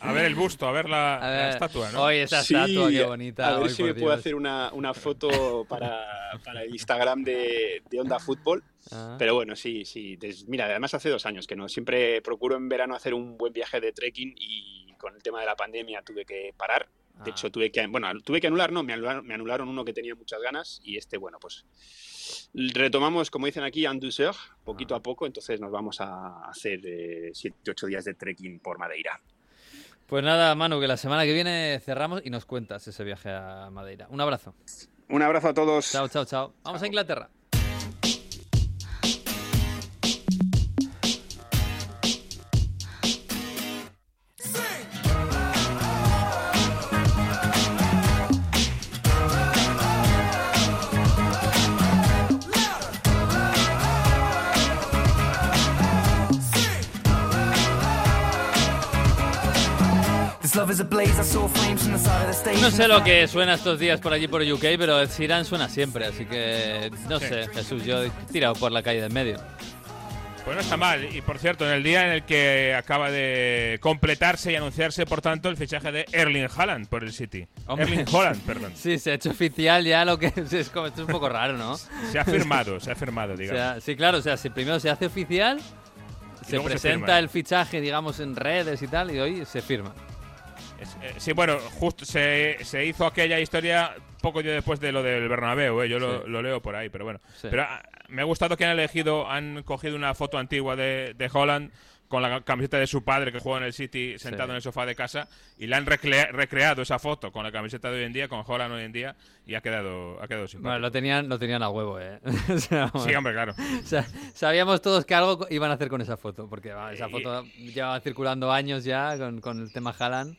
A ver el busto, a ver la, A la ver, estatua, ¿no? Hoy esa Sí, estatua, qué bonita. A ver hoy, si me puedo Dios. hacer una, una foto para, para el Instagram de, de Onda Fútbol. Ah. Pero bueno, sí, sí. Des- mira, además hace dos años que no. Siempre procuro en verano hacer un buen viaje de trekking y con el tema de la pandemia tuve que parar. De Ah. hecho, tuve que, bueno, tuve que anular, no, me anularon, me anularon uno que tenía muchas ganas y este, bueno, pues retomamos, como dicen aquí, en douceur, poquito Ah. a poco, entonces nos vamos a hacer 7, 8 días de trekking por Madeira. Pues nada, Manu, que la semana que viene cerramos y nos cuentas ese viaje a Madeira. Un abrazo. Un abrazo a todos. Chao, chao, chao. Vamos a Inglaterra. No sé lo que suena estos días por allí por UK, pero Ed Sheeran suena siempre, así que no Sí. sé, Jesús, yo he tirado por la calle del medio. Pues no está mal. Y por cierto, en el día en el que acaba de completarse y anunciarse, por tanto, el fichaje de Erling Haaland por el City. Hombre. Erling Haaland, perdón. [laughs] Sí, se ha hecho oficial ya lo que [laughs] es, como, esto es un poco raro, ¿no? Se ha firmado, se ha firmado, [laughs] O digamos. sea, sí, claro, o sea, si primero se hace oficial, se se presenta firma. el fichaje, digamos, en redes y tal, y hoy se firma. Eh, sí, bueno, justo se, se hizo aquella historia poco yo después de lo del Bernabéu, eh, yo lo, Sí. lo leo por ahí, pero bueno. Sí. Pero ah, me ha gustado que han elegido, han cogido una foto antigua de, de Holland con la camiseta de su padre que juega en el City sentado Sí. en el sofá de casa y le han recreado esa foto con la camiseta de hoy en día, con Holland hoy en día y ha quedado, ha quedado simpático. Bueno, lo tenían, lo tenían a huevo, ¿eh? [laughs] O sea, Sí, bueno. hombre, claro. O sea, sabíamos todos que algo iban a hacer con esa foto, porque va, esa Y- foto llevaba circulando años ya con, con el tema Haaland.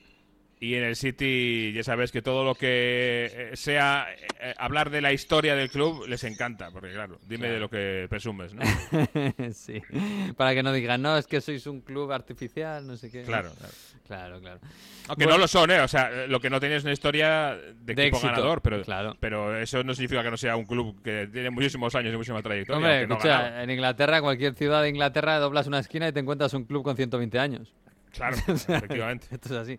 Y en el City ya sabes que todo lo que eh, sea eh, hablar de la historia del club les encanta, porque claro, dime Claro. de lo que presumes, ¿no? [laughs] sí, para que no digan, no, es que sois un club artificial, no sé qué. Claro, [laughs] claro. claro, claro. Aunque Bueno. no lo son, ¿eh? O sea, lo que no tiene es una historia de, De equipo éxito, ganador, pero, claro. pero eso no significa que no sea un club que tiene muchísimos años y muchísima trayectoria. Hombre, no escucha, ganado. en Inglaterra, cualquier ciudad de Inglaterra, doblas una esquina y te encuentras un club con 120 años. Claro, [laughs] efectivamente. Esto es así.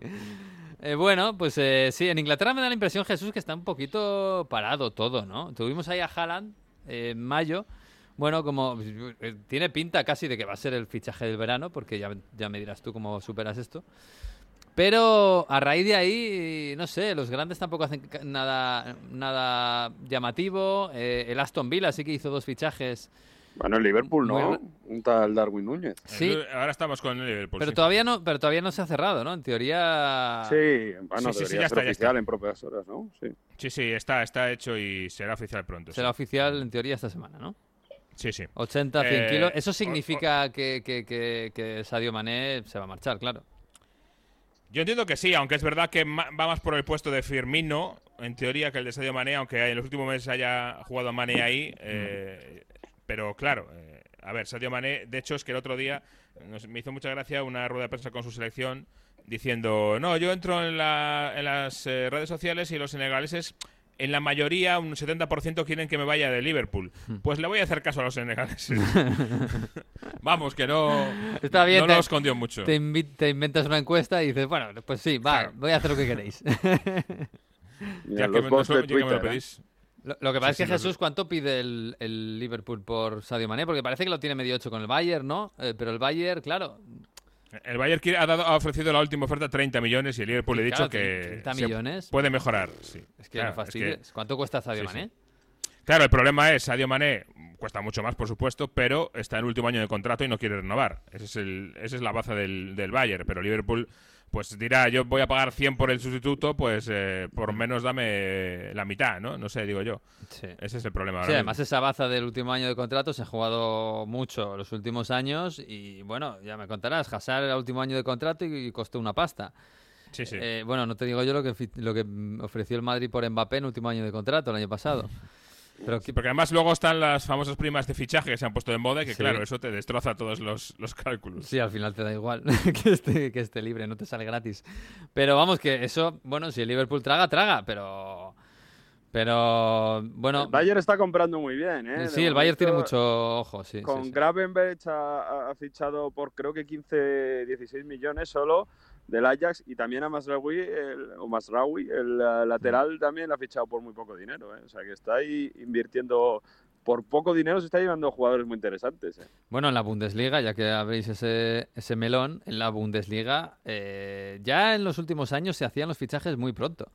Eh, bueno, pues eh, sí, en Inglaterra me da la impresión, Jesús, que está un poquito parado todo, ¿no? Tuvimos ahí a Haaland eh, en mayo. Bueno, como eh, tiene pinta casi de que va a ser el fichaje del verano, porque ya, ya me dirás tú cómo superas esto. Pero a raíz de ahí, no sé, los grandes tampoco hacen nada, nada llamativo. Eh, el Aston Villa sí que hizo dos fichajes, Bueno, el Liverpool no, un tal Darwin Núñez. sí, Ahora estamos con el Liverpool. pero sí. todavía no, pero todavía no se ha cerrado, ¿no? En teoría, Sí, bueno, Sí, sí, debería ya ser está, ya oficial está. en propias horas, ¿no? Sí. Sí, sí, está, está hecho y será oficial pronto. será sí. oficial en teoría esta semana, ¿no? Sí, sí. 80, 100 Eh, kilos. Eso o- significa que, que, que, que Sadio Mané se va a marchar, claro. Yo entiendo que sí, aunque es verdad que va más por el puesto de Firmino, en teoría, que el de Sadio Mané, aunque en los últimos meses haya jugado Mané ahí. eh, pero claro, eh, a ver, Sadio Mané, de hecho es que el otro día nos- me hizo mucha gracia una rueda de prensa con su selección diciendo, no, yo entro en, la- en las eh, redes sociales y los senegaleses... En la mayoría, un 70% quieren que me vaya de Liverpool. Pues le voy a hacer caso a los senegaleses. [laughs] Vamos, que no, Está bien, no te- lo escondió mucho. Te, invi- te inventas una encuesta y dices, bueno, pues sí, va, Claro. voy a hacer lo que queréis. Ya que, los no- de ya que me lo Twitter, ¿eh? Lo, lo que pasa Sí, es que sí, Jesús, ¿cuánto pide el, el Liverpool por Sadio Mané? Porque parece que lo tiene medio ocho con el Bayern, ¿no? Eh, pero el Bayern, claro, El Bayern ha, dado- ha ofrecido la última oferta 30 millones y el Liverpool le ha dicho que 30 se millones. puede mejorar. Sí. es que Claro, no es que- fastidies. ¿Cuánto cuesta Sadio. Mané? claro, el problema es, Sadio Mané cuesta mucho más, por supuesto, pero está en el último año de contrato y no quiere renovar. Ese es el, esa es la baza del, del Bayern, pero Liverpool pues dirá, yo voy a pagar 100 por el sustituto, pues eh, por menos dame la mitad, ¿no? No sé, digo yo. Sí. Ese es el problema. Sí, ahora además mismo. esa baza del último año de contrato se ha jugado mucho los últimos años y bueno, ya me contarás, Hazard era el último año de contrato y costó una pasta. Sí, sí. Eh, bueno, no te digo yo lo que, lo que mm, ofreció el Madrid por Mbappé en último año de contrato el año pasado. [laughs] Pero Sí, porque además luego están las famosas primas de fichaje que se han puesto de moda y que, Sí. claro, eso te destroza todos los, los cálculos. sí, al final te da igual [laughs] que, esté, que esté libre, no te sale gratis. Pero vamos, que eso, bueno, si el Liverpool traga, traga, pero... Pero, bueno... El Bayern está comprando muy bien, ¿eh? sí, De el Bayern tiene mucho ojo, sí. Con sí. Gravenberch ha, ha fichado por creo que 15, 16 millones solo del Ajax y también a Masraoui, el, o Masraoui, el eh, lateral también lo ha fichado por muy poco dinero, ¿eh? O sea que está ahí invirtiendo por poco dinero, se está llevando jugadores muy interesantes. ¿eh? Bueno, en la Bundesliga, ya que abrís ese, ese melón, en la Bundesliga eh, ya en los últimos años se hacían los fichajes muy pronto.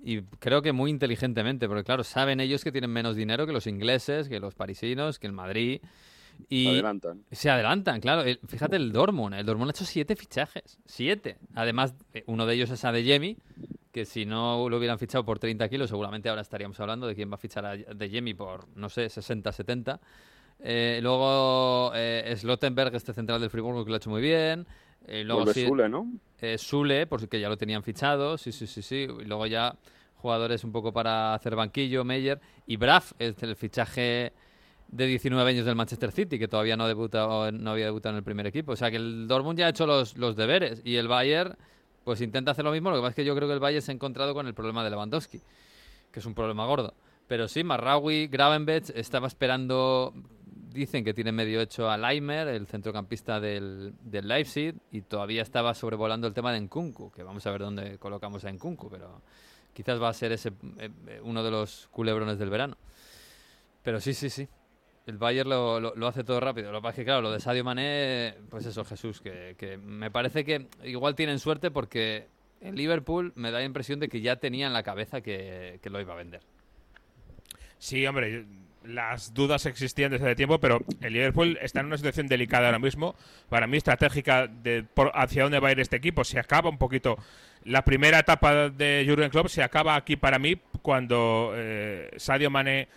Y creo que muy inteligentemente, porque claro, saben ellos que tienen menos dinero que los ingleses, que los parisinos, que el Madrid. Y Adelantan. se adelantan, claro. El- fíjate el Dortmund. El Dortmund ha hecho siete fichajes. Siete. Además, eh, uno de ellos es Adeyemi, que si no lo hubieran fichado por 30 kilos, seguramente ahora estaríamos hablando de quién va a fichar a Adeyemi por, no sé, 60, 70. Eh, luego eh, Slottenberg, este central del Friburgo, que lo ha hecho muy bien. Eh, luego Vuelve sí, Sule, ¿no? eh, Sule, porque ya lo tenían fichado, sí, sí, sí, sí. Y luego ya jugadores un poco para hacer banquillo, Meyer. Y Braff, es el fichaje de 19 años del Manchester City, que todavía no, debuta, no había debutado en el primer equipo. O sea que el Dortmund ya ha hecho los, los deberes. Y el Bayern, pues intenta hacer lo mismo. Lo que pasa es que yo creo que el Bayern se ha encontrado con el problema de Lewandowski, que es un problema gordo. Pero sí, Marraui, Gravenberch, estaba esperando dicen que tiene medio hecho a Leimer, el centrocampista del, del Leipzig, y todavía estaba sobrevolando el tema de Nkunku, que vamos a ver dónde colocamos a Nkunku, pero quizás va a ser ese eh, eh, uno de los culebrones del verano. Pero sí, sí, sí. El Bayern lo, lo- hace todo rápido. Lo que pasa es que, claro, lo de Sadio Mané, pues eso, Jesús, que, que me parece que igual tienen suerte porque en Liverpool me da la impresión de que ya tenía en la cabeza que, que lo iba a vender. Sí, hombre, las dudas existían desde hace tiempo, pero el Liverpool está en una situación delicada ahora mismo, para mí estratégica de por hacia dónde va a ir este equipo. Se acaba un poquito la primera etapa de Jurgen Klopp, se acaba aquí para mí cuando eh, Sadio Mané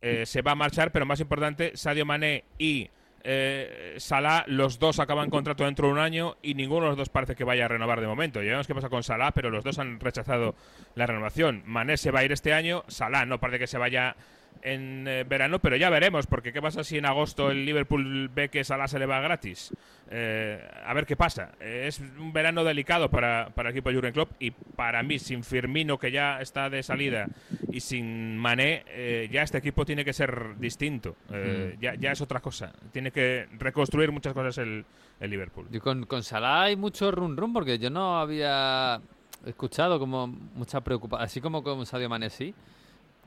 eh, se va a marchar, pero más importante, Sadio Mané y eh, Salah, los dos acaban contrato dentro de un año y ninguno de los dos parece que vaya a renovar de momento. Ya vemos qué pasa con Salah, pero los dos han rechazado la renovación. Mané se va a ir este año, Salah no parece que se vaya en eh, verano, pero ya veremos, porque ¿qué pasa si en agosto el Liverpool ve que Salah se le va gratis? Eh, a ver qué pasa. Eh, es un verano delicado para, para el equipo de Jurgen Klopp y para mí, sin Firmino, que ya está de salida, y sin Mané, eh, ya este equipo tiene que ser distinto. Eh, ya, ya es otra cosa. Tiene que reconstruir muchas cosas el, el Liverpool. Y con, con Salah hay mucho run run porque yo no había escuchado como mucha preocupación, así como con Sadio Mané sí.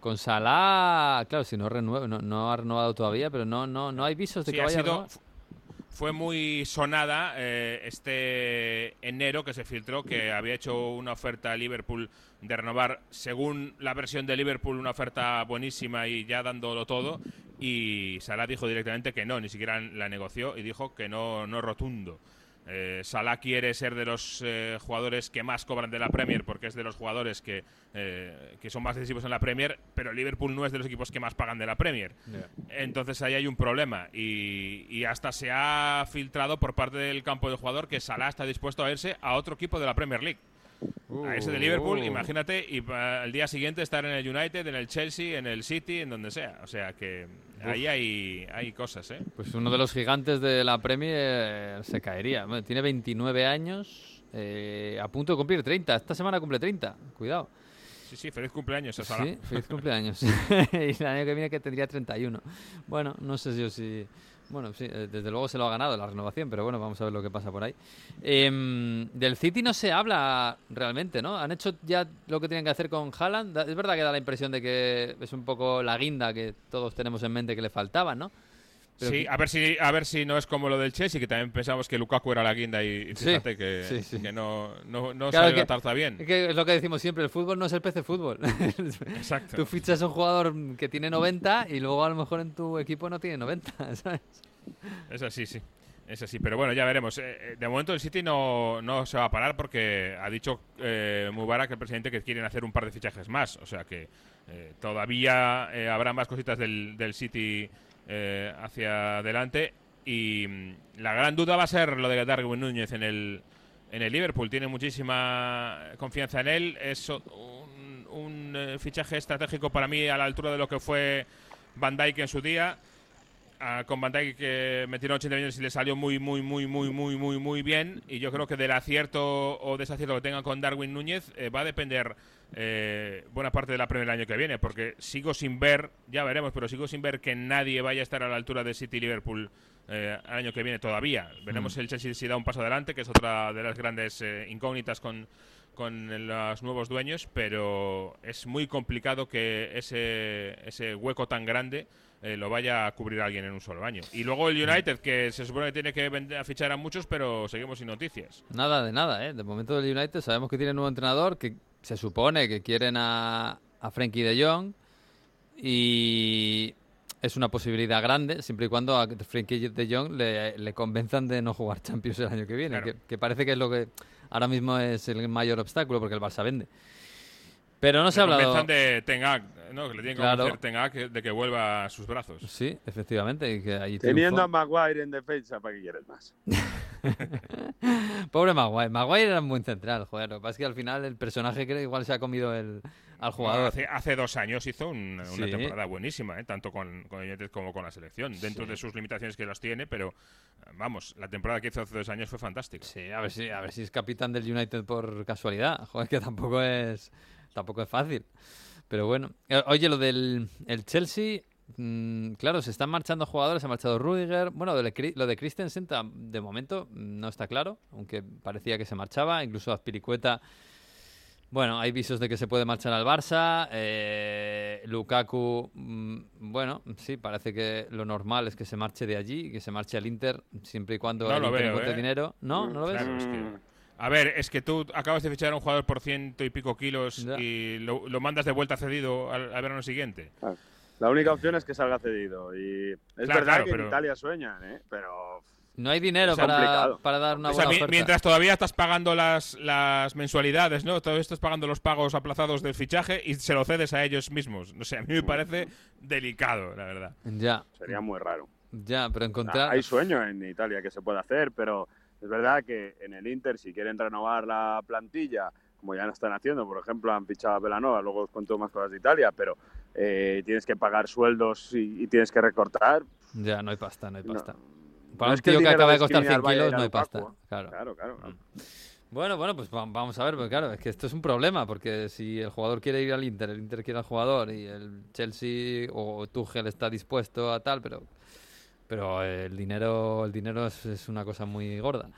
Con Salah, claro, si no renueva, no, no ha renovado todavía, pero no no no hay visos de Sí, que vaya sido- fue muy sonada eh, este enero que se filtró que había hecho una oferta a Liverpool de renovar, según la versión de Liverpool, una oferta buenísima y ya dándolo todo. Y Salah dijo directamente que no, ni siquiera la negoció y dijo que no, no rotundo. Eh, Salah quiere ser de los eh, jugadores que más cobran de la Premier porque es de los jugadores que, eh, que son más decisivos en la Premier, pero Liverpool no es de los equipos que más pagan de la Premier. Entonces ahí hay un problema y, y hasta se ha filtrado por parte del campo del jugador que Salah está dispuesto a irse a otro equipo de la Premier League. A ese de Liverpool, Uh. imagínate, y al día siguiente estar en el United, en el Chelsea, en el City, en donde sea. O sea que ahí hay, hay cosas, ¿eh? Pues uno de los gigantes de la Premier se caería. Bueno, tiene 29 años, eh, a punto de cumplir 30. Esta semana cumple 30. Cuidado. Sí, sí, feliz cumpleaños a Salah. Sí, feliz cumpleaños. [laughs] [laughs] y el año que viene que tendría 31. Bueno, no sé yo si... Bueno, sí, eh, desde luego se lo ha ganado la renovación, pero bueno, vamos a ver lo que pasa por ahí. Em, del City no se habla realmente, ¿no? Han hecho ya lo que tienen que hacer con Haaland. Es verdad que da la impresión de que es un poco la guinda que todos tenemos en mente que le faltaba, ¿no? Pero Sí, que- a ver si a ver si no es como lo del Chelsea, que también pensamos que Lukaku era la guinda y, y Sí, fíjate que, sí, sí. que no, no, no Claro salió que- la tarta bien. Es que es lo que decimos siempre, el fútbol no es el PC fútbol. Exacto. Tú fichas a un jugador que tiene 90 y luego a lo mejor en tu equipo no tiene 90, [laughs] ¿sabes? Es así, sí. Es así, pero bueno, ya veremos. Eh, eh, De momento el City no, no se va a parar porque ha dicho eh, Mubarak, el presidente, que quieren hacer un par de fichajes más. O sea que eh, todavía eh, habrá más cositas del, del City eh, hacia adelante. Y mm, la gran duda va a ser lo de Darwin Núñez en el, en el Liverpool. Tiene muchísima confianza en él. Es un, eh, fichaje estratégico para mí a la altura de lo que fue Van Dijk en su día. Ah, con Van Dijk que metieron 80 millones y le salió muy, muy, muy, muy, muy, muy, muy bien. Y yo creo que del acierto o desacierto que tengan con Darwin Núñez eh, va a depender eh, buena parte de la Premier el año que viene. Porque sigo sin ver, ya veremos, pero sigo sin ver que nadie vaya a estar a la altura de City Liverpool eh, el año que viene todavía. Veremos el Chelsea si da un paso adelante, que es otra de las grandes eh, incógnitas con, con los nuevos dueños, pero es muy complicado que ese, ese hueco tan grande eh, lo vaya a cubrir alguien en un solo año. Y luego el United, que se supone que tiene que vender, a fichar a muchos, pero seguimos sin noticias. Nada de nada, ¿eh? De momento del United sabemos que tiene nuevo entrenador, que se supone que quieren a, a Frankie de Jong y es una posibilidad grande, siempre y cuando a Frankie de Jong le, le convenzan de no jugar Champions el año que viene, Claro. que, que parece que es lo que ahora mismo es el mayor obstáculo porque el Barça vende. Pero no se ha Le hablado... convenzan de Ten Hag, ¿no? Que le tienen que Claro. convencer de que vuelva a sus brazos. Sí, efectivamente. y que ahí Teniendo triunfó. a Maguire en defensa, ¿para qué quieres más? [laughs] Pobre Maguire. Maguire era un buen central, joder. Lo que pasa es que al final el personaje que igual se ha comido el, al jugador. Hace, hace dos años hizo un- una Sí. temporada buenísima, ¿eh? tanto con, con el United como con la selección, dentro de sus limitaciones que las tiene, pero vamos, la temporada que hizo hace dos años fue fantástica. Sí, a ver si, a ver si es capitán del United por casualidad. Joder, que tampoco es, tampoco es fácil. Pero bueno. Eh, Oye, lo del el Chelsea, mm, claro, se están marchando jugadores, se ha marchado Rudiger. Bueno, lo de, lo de Christensen de momento mm, no está claro, aunque parecía que se marchaba. Incluso Azpilicueta, bueno, hay visos de que se puede marchar al Barça. Eh, Lukaku, mm, bueno, sí, parece que lo normal es que se marche de allí, que se marche al Inter, siempre y cuando No el lo Inter veo, encuentre ¿eh? dinero. ¿No? ¿No lo ves? Claro, es que- a ver, es que tú acabas de fichar a un jugador por ciento y pico kilos Ya. y lo, lo mandas de vuelta cedido al, al verano siguiente. La única opción es que salga cedido. Y es Claro, verdad claro, que pero- en Italia sueñan, ¿eh? Pero No hay dinero para, para dar una O sea, buena oferta. mientras todavía estás pagando las, las mensualidades, ¿no? Todavía estás pagando los pagos aplazados del fichaje y se lo cedes a ellos mismos. No sé, a mí me parece delicado, la verdad. Ya, sería muy raro. ya, pero encontrar... Ah, Hay sueño en Italia que se puede hacer, pero es verdad que en el Inter, si quieren renovar la plantilla, como ya lo están haciendo, por ejemplo, han fichado a Velanova, luego os cuento más cosas de Italia, pero eh, tienes que pagar sueldos y, y tienes que recortar. Ya, no hay pasta, no hay pasta. no Para un es que tío que dinero acaba de costar discrimine 100 al Bayern kilos, no hay pasta. Lukaku. Claro. Claro, claro. claro. Bueno, bueno, pues va- vamos a ver, porque claro, es que esto es un problema, porque si el jugador quiere ir al Inter, el Inter quiere al jugador y el Chelsea o Tuchel está dispuesto a tal, pero pero el dinero el dinero es, es una cosa muy gorda.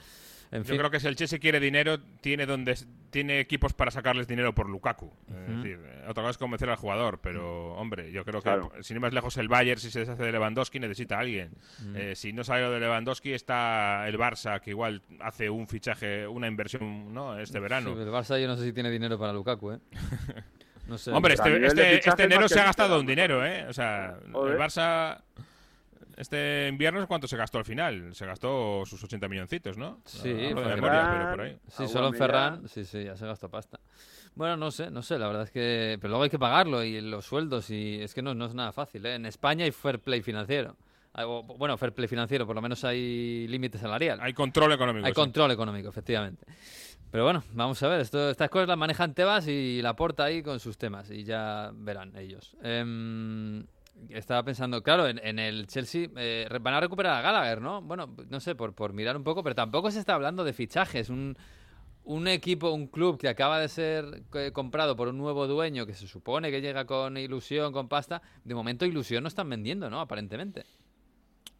En Yo creo que si el Chelsea quiere dinero, tiene donde tiene equipos para sacarles dinero por Lukaku. Es Ujú. decir, eh, otra cosa es convencer al jugador, pero hombre, yo creo que Claro. sin ir más lejos el Bayern, si se deshace de Lewandowski, necesita a alguien. Eh, si no sale lo de Lewandowski, está el Barça, que igual hace un fichaje, una inversión ¿no? este verano. sí, el Barça yo no sé si tiene dinero para Lukaku, ¿eh? [laughs] No sé. Hombre, este, este, fichajes, este enero se ha gastado un dinero, ¿eh? O sea, Joder. el Barça este invierno, ¿cuánto se gastó al final? Se gastó sus 80 milloncitos, ¿no? Sí, No, Ferran. memoria, pero por ahí. Sí, solo en. Ferran, sí, sí, ya se gastó pasta. Bueno, no sé, no sé, la verdad es que... Pero luego hay que pagarlo y los sueldos y es que no, no es nada fácil, ¿eh? En España hay fair play financiero. Bueno, fair play financiero, por lo menos hay límite salarial. Hay control económico. Hay sí. control económico, efectivamente. Pero bueno, vamos a ver, esto, estas cosas las manejan Tebas y la porta ahí con sus temas y ya verán ellos. Em, estaba pensando, claro, en, en el Chelsea eh, van a recuperar a Gallagher, ¿no? Bueno, no sé, por, por mirar un poco, pero tampoco se está hablando de fichajes. Un, un equipo, un club que acaba de ser eh, comprado por un nuevo dueño que se supone que llega con ilusión, con pasta, de momento ilusión no están vendiendo, ¿no? Aparentemente.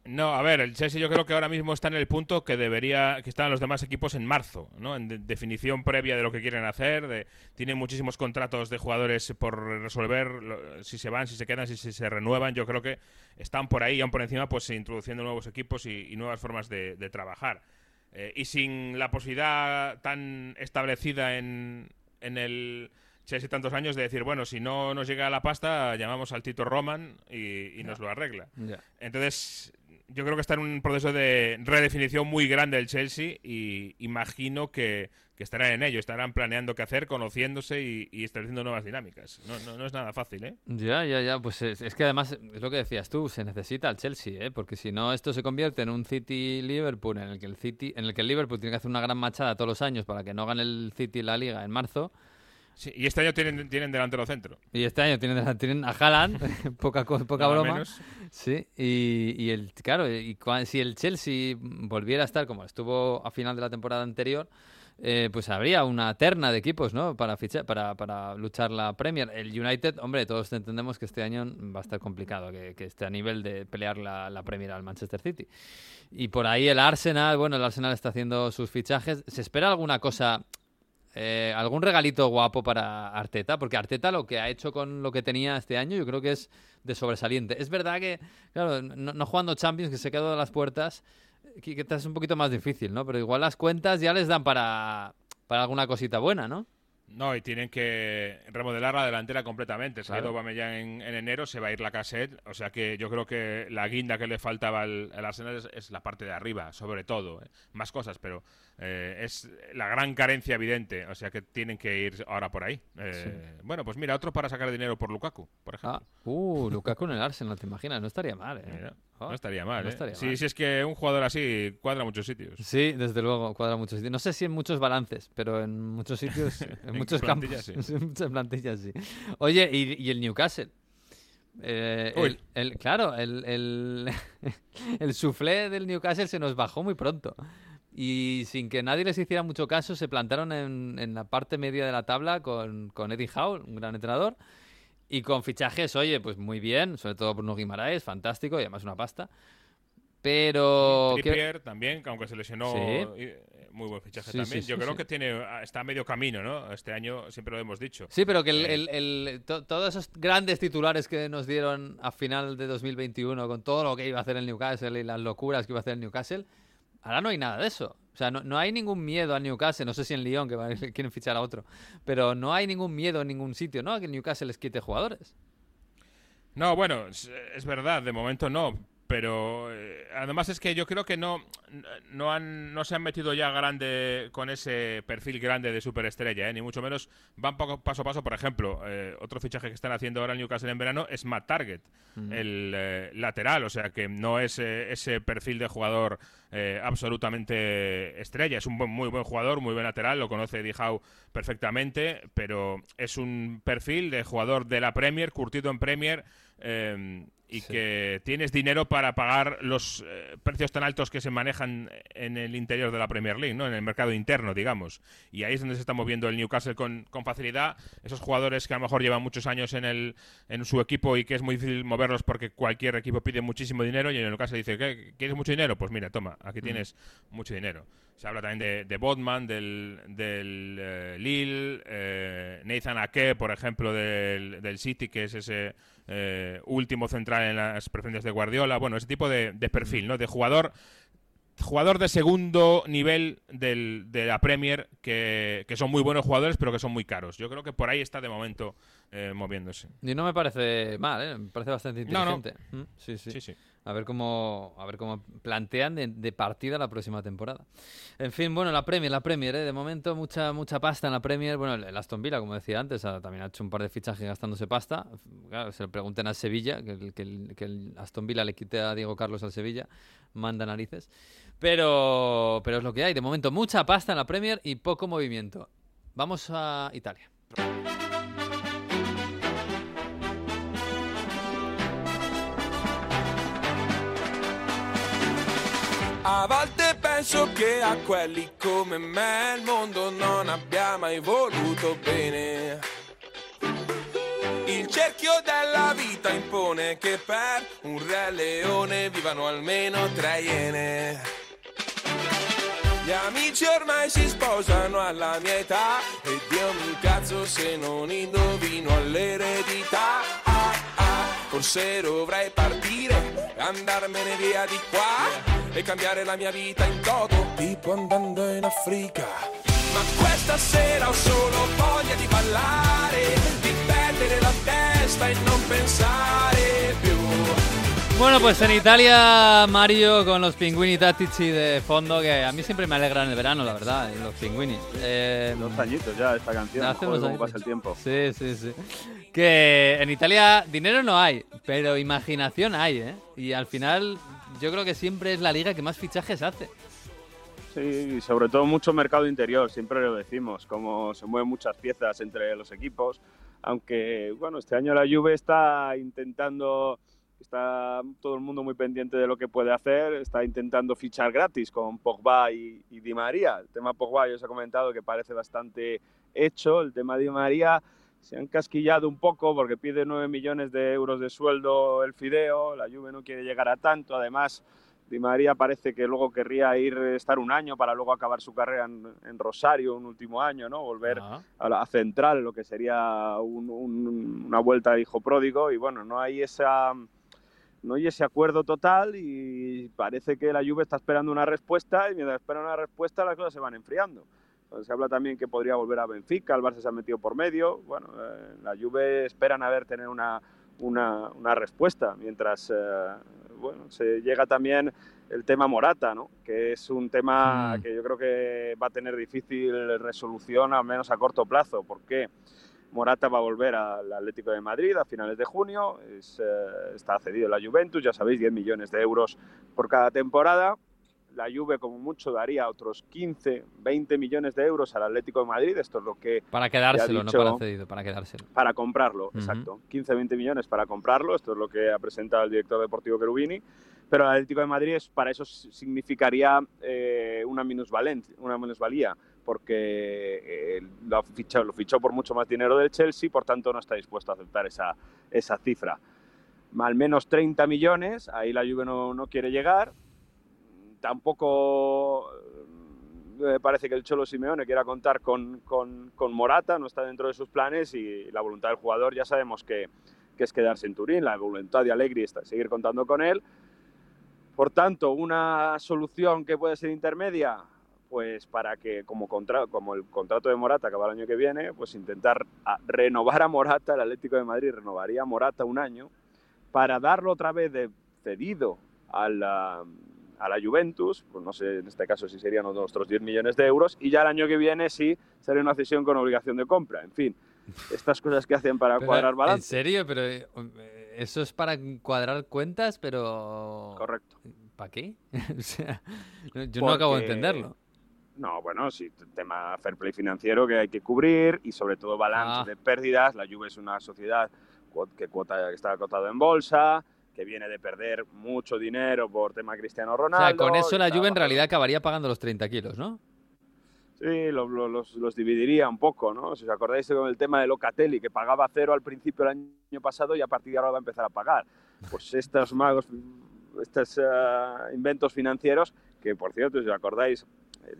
No, a ver, el Chelsea yo creo que ahora mismo está en el punto que debería, que están los demás equipos en marzo, ¿no? En de- definición previa de lo que quieren hacer, de, tienen muchísimos contratos de jugadores por resolver, lo- si se van, si se quedan, si, si se renuevan, yo creo que están por ahí, aún por encima, pues introduciendo nuevos equipos y, y nuevas formas de, de trabajar. Eh, y sin la posibilidad tan establecida en, en el Chelsea tantos años de decir, bueno, si no nos llega la pasta, llamamos al Tito Roman y, y nos lo arregla. Entonces, yo creo que está en un proceso de redefinición muy grande el Chelsea y imagino que, estarán en ello, estarán planeando qué hacer, conociéndose y, estableciendo nuevas dinámicas. No, no, no es nada fácil, ¿eh? Ya, ya, ya, pues es, es que además es lo que decías tú, se necesita el Chelsea, ¿eh? porque si no esto se convierte en un City Liverpool en el que el City, en el que el Liverpool tiene que hacer una gran machada todos los años para que no gane el City la Liga en marzo. Sí, y este año tienen, tienen delantero centro. Y este año tienen, tienen a Haaland, [laughs] poca, poca Nada broma. menos. Sí, y, y el, claro, y cua- si el Chelsea volviera a estar como estuvo a final de la temporada anterior, eh, pues habría una terna de equipos, ¿no? Para fichar, para, para luchar la Premier. El United, hombre, todos entendemos que este año va a estar complicado, que, que esté a nivel de pelear la, la Premier al Manchester City. Y por ahí el Arsenal, bueno, el Arsenal está haciendo sus fichajes. ¿Se espera alguna cosa eh, algún regalito guapo para Arteta, porque Arteta lo que ha hecho con lo que tenía este año yo creo que es de sobresaliente. Es verdad que, claro, no, no jugando Champions, que se quedó a las puertas, que, que es un poquito más difícil, ¿no? Pero igual las cuentas ya les dan para, para alguna cosita buena, ¿no? No, y tienen que remodelar la delantera completamente. Se Claro. Aubameyang en, en enero, se va a ir la cassette. O sea que yo creo que la guinda que le faltaba al, al Arsenal es, es la parte de arriba, sobre todo. ¿eh? Más cosas, pero eh, es la gran carencia evidente. O sea que tienen que ir ahora por ahí. Eh, Bueno, pues mira, otro para sacar dinero por Lukaku, por ejemplo. Ah, uh, Lukaku en el Arsenal, ¿te imaginas? No estaría mal, ¿eh? Mira, Oh, no estaría mal, no ¿eh? estaría Sí, mal. sí, es que un jugador así cuadra muchos sitios. Sí, desde luego, cuadra muchos sitios. No sé si en muchos balances, pero en muchos sitios, [laughs] en, En muchos campos, [laughs] en muchas plantillas, sí. Oye, ¿y, y el Newcastle? Eh, el- claro, el, el, [laughs] el soufflé del Newcastle se nos bajó muy pronto. Y sin que nadie les hiciera mucho caso, se plantaron en, en la parte media de la tabla con, con Eddie Howe, un gran entrenador. Y con fichajes, oye, pues muy bien, sobre todo Bruno Guimaraes, fantástico, y además una pasta. Pero... ¿qué- Trippier también, que aunque se lesionó, Sí. eh, muy buen fichaje Sí, también. sí, Yo creo que tiene está a medio camino, ¿no? Este año siempre lo hemos dicho. Sí, pero que el, Eh. el- el- to- todos esos grandes titulares que nos dieron a final de 2021 con todo lo que iba a hacer el Newcastle y las locuras que iba a hacer el Newcastle, ahora no hay nada de eso. O sea, no, no hay ningún miedo al Newcastle, no sé si en Lyon, que [laughs] quieren fichar a otro, pero no hay ningún miedo en ningún sitio, ¿no? A que el Newcastle les quite jugadores. No, bueno, es verdad, de momento no. Pero eh, además es que yo creo que no, no, han, no se han metido ya grande con ese perfil grande de superestrella, ¿eh? ni mucho menos van paso a paso. Por ejemplo, eh, otro fichaje que están haciendo ahora en Newcastle en verano es Matt Target, el eh, lateral, o sea que no es ese perfil de jugador absolutamente estrella. Es un muy buen jugador, muy buen lateral, lo conoce Dijau perfectamente, pero es un perfil de jugador de la Premier, curtido en Premier y que tienes dinero para pagar los eh, precios tan altos que se manejan en el interior de la Premier League, ¿no? en el mercado interno, digamos. Y ahí es donde se está moviendo el Newcastle con, con facilidad. Esos jugadores que a lo mejor llevan muchos años en, el, en su equipo y que es muy difícil moverlos porque cualquier equipo pide muchísimo dinero y en el Newcastle dice, ¿qué, ¿quieres mucho dinero? Pues mira, toma, aquí tienes mucho dinero. Se habla también de, de Bodman, del, del eh, Lille, eh, Nathan Ake, por ejemplo, del, del City, que es ese eh, último central en las preferencias de Guardiola. Bueno, ese tipo de, perfil, ¿no? De jugador jugador de segundo nivel del, de la Premier que, son muy buenos jugadores pero que son muy caros. Yo creo que por ahí está de momento eh, moviéndose. Y no me parece mal, ¿eh? me parece bastante inteligente. Mm, sí, sí. sí, A ver cómo, a ver cómo plantean de, partida la próxima temporada. En fin, bueno, la Premier, la Premier, ¿eh? de momento mucha mucha pasta en la Premier. Bueno, el Aston Villa, como decía antes, también ha hecho un par de fichajes gastándose pasta. se le pregunten a Sevilla, que, que, que el Aston Villa le quite a Diego Carlos al Sevilla, manda narices. Pero, pero es lo que hay. De momento, mucha pasta en la Premier y poco movimiento. Vamos a Italia. A volte penso che a quelli come me il mondo non abbia mai voluto bene. Il cerchio della vita impone che per un re leone vivano almeno tre iene. Gli amici ormai si sposano alla mia età e Dio mi cazzo se non indovino all'eredità. Ah, ah, forse dovrei partire, andarmene via di qua e cambiare la mia vita in toto, tipo andando in Africa. Ma questa sera ho solo voglia di ballare, di perdere la testa e non pensare più Bueno, pues en Italia, Mario con los pingüini tattici de fondo, que a mí siempre me alegran el verano, la verdad, los pingüini. Eh, dos añitos ya esta canción, hace cómo pasa el tiempo. Sí, sí, sí. Que en Italia dinero no hay, pero imaginación hay, ¿eh? Y al final yo creo que siempre es la liga que más fichajes hace. Sí, y sobre todo mucho mercado interior, siempre lo decimos, como se mueven muchas piezas entre los equipos, aunque bueno, este año la Juve está intentando está todo el mundo muy pendiente de lo que puede hacer, está intentando fichar gratis con Pogba y, Di María. El tema Pogba ya os he comentado que parece bastante hecho, el tema Di María se han casquillado un poco porque pide 9 millones de euros de sueldo el Fideo, la Juve no quiere llegar a tanto, además Di María parece que luego querría ir estar un año para luego acabar su carrera en, Rosario, un último año, ¿no? Volver a, a, Central, lo que sería una vuelta de hijo pródigo y bueno, no hay esa no hay ese acuerdo total y parece que la Juve está esperando una respuesta y mientras espera una respuesta las cosas se van enfriando. Se habla también que podría volver a Benfica, el Barça se ha metido por medio. Bueno, eh, la Juve esperan a ver tener una, una, una respuesta, mientras eh, bueno, se llega también el tema Morata, ¿no? que es un tema mm. que yo creo que va a tener difícil resolución, al menos a corto plazo. ¿Por qué? Morata va a volver al Atlético de Madrid a finales de junio, eh, está cedido la Juventus, ya sabéis, 10 millones de euros por cada temporada. La Juve como mucho daría otros 15, 20 millones de euros al Atlético de Madrid, esto es lo que... Para quedárselo, no para cedido, para quedárselo. Para comprarlo, exacto. 15, 20 millones para comprarlo, esto es lo que ha presentado el director deportivo Cherubini, pero el Atlético de Madrid es, para eso significaría eh, una, una minusvalía porque eh, lo, fichó, lo fichó por mucho más dinero del Chelsea, por tanto no está dispuesto a aceptar esa, esa cifra. Al menos 30 millones, ahí la Juve no, no quiere llegar. Tampoco me eh, parece que el Cholo Simeone quiera contar con, con, con, Morata, no está dentro de sus planes y la voluntad del jugador ya sabemos que, que es quedarse en Turín, la voluntad de Allegri está seguir contando con él. Por tanto, una solución que puede ser intermedia, pues para que como, contra, como el contrato de Morata acaba el año que viene, pues intentar renovar a Morata, el Atlético de Madrid renovaría a Morata un año para darlo otra vez de cedido al, a la Juventus, pues no sé en este caso si serían nuestros 10 millones de euros, y ya el año que viene sí sería una cesión con obligación de compra. En fin, [laughs] estas cosas que hacen para Pero, cuadrar balance. ¿En serio? Pero eh, eso es para cuadrar cuentas, pero... Correcto. ¿Para qué? [laughs] o sea, no- yo no acabo de entenderlo. No, bueno, sí, tema fair play financiero que hay que cubrir y sobre todo balance Ah. de pérdidas. La Juve es una sociedad que, cuota, que está cotada en bolsa, que viene de perder mucho dinero por tema Cristiano O Ronaldo. sea, con eso la Juve en realidad acabaría pagando los 30 kilos, ¿no? Sí, lo- lo- los, los dividiría un poco, ¿no? Si os acordáis con el tema de Locatelli, que pagaba cero al principio del año pasado y a partir de ahora va a empezar a pagar. Pues estos magos, estos eh, inventos financieros, que por cierto, si os acordáis,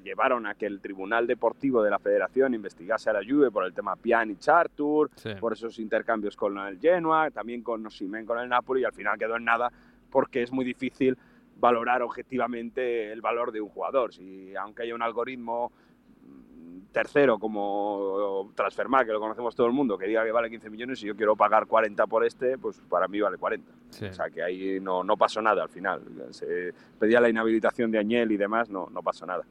llevaron a que el Tribunal Deportivo de la Federación investigase a la Juve por el tema Pjanic Artur, Sí. por esos intercambios con el Genoa, también con Osimhen con el Napoli, y al final quedó en nada porque es muy difícil valorar objetivamente el valor de un jugador. Si aunque haya un algoritmo mm, tercero como Transfermarkt, que lo conocemos todo el mundo, que diga que vale 15 millones y yo quiero pagar 40 por este, pues para mí vale 40. Sí. O sea que ahí no, no pasó nada al final. Se pedía la inhabilitación de Añel y demás, no, no pasó nada.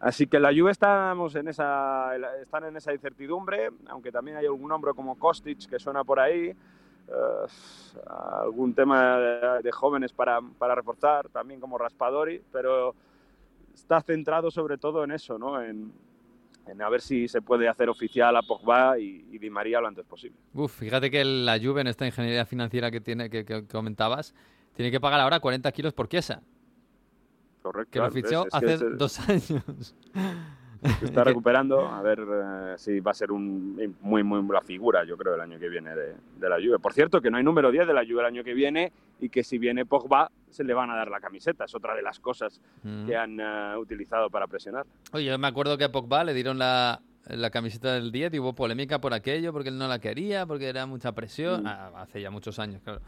Así que la Juve estamos en esa, están en esa incertidumbre, aunque también hay algún hombre como Kostic que suena por ahí, eh, algún tema de, de jóvenes para, para reforzar, también como Raspadori, pero está centrado sobre todo en eso, ¿no? en, en a ver si se puede hacer oficial a Pogba y, y Di María lo antes posible. Uf, fíjate que la Juve en esta ingeniería financiera que tiene que, que comentabas tiene que pagar ahora 40 kilos por Chiesa, Correcto. que lo fichó es- es hace es- dos [laughs] años. se está [laughs] recuperando, a ver eh, si va a ser un, muy, muy la figura, yo creo, el año que viene de, de la Juve. Por cierto, que no hay número 10 de la Juve el año que viene y que si viene Pogba se le van a dar la camiseta. Es otra de las cosas Mm. que han eh, utilizado para presionar. Oye, yo me acuerdo que a Pogba le dieron la, la camiseta del 10 y hubo polémica por aquello, porque él no la quería, porque era mucha presión. Mm. Ah, hace ya muchos años, claro,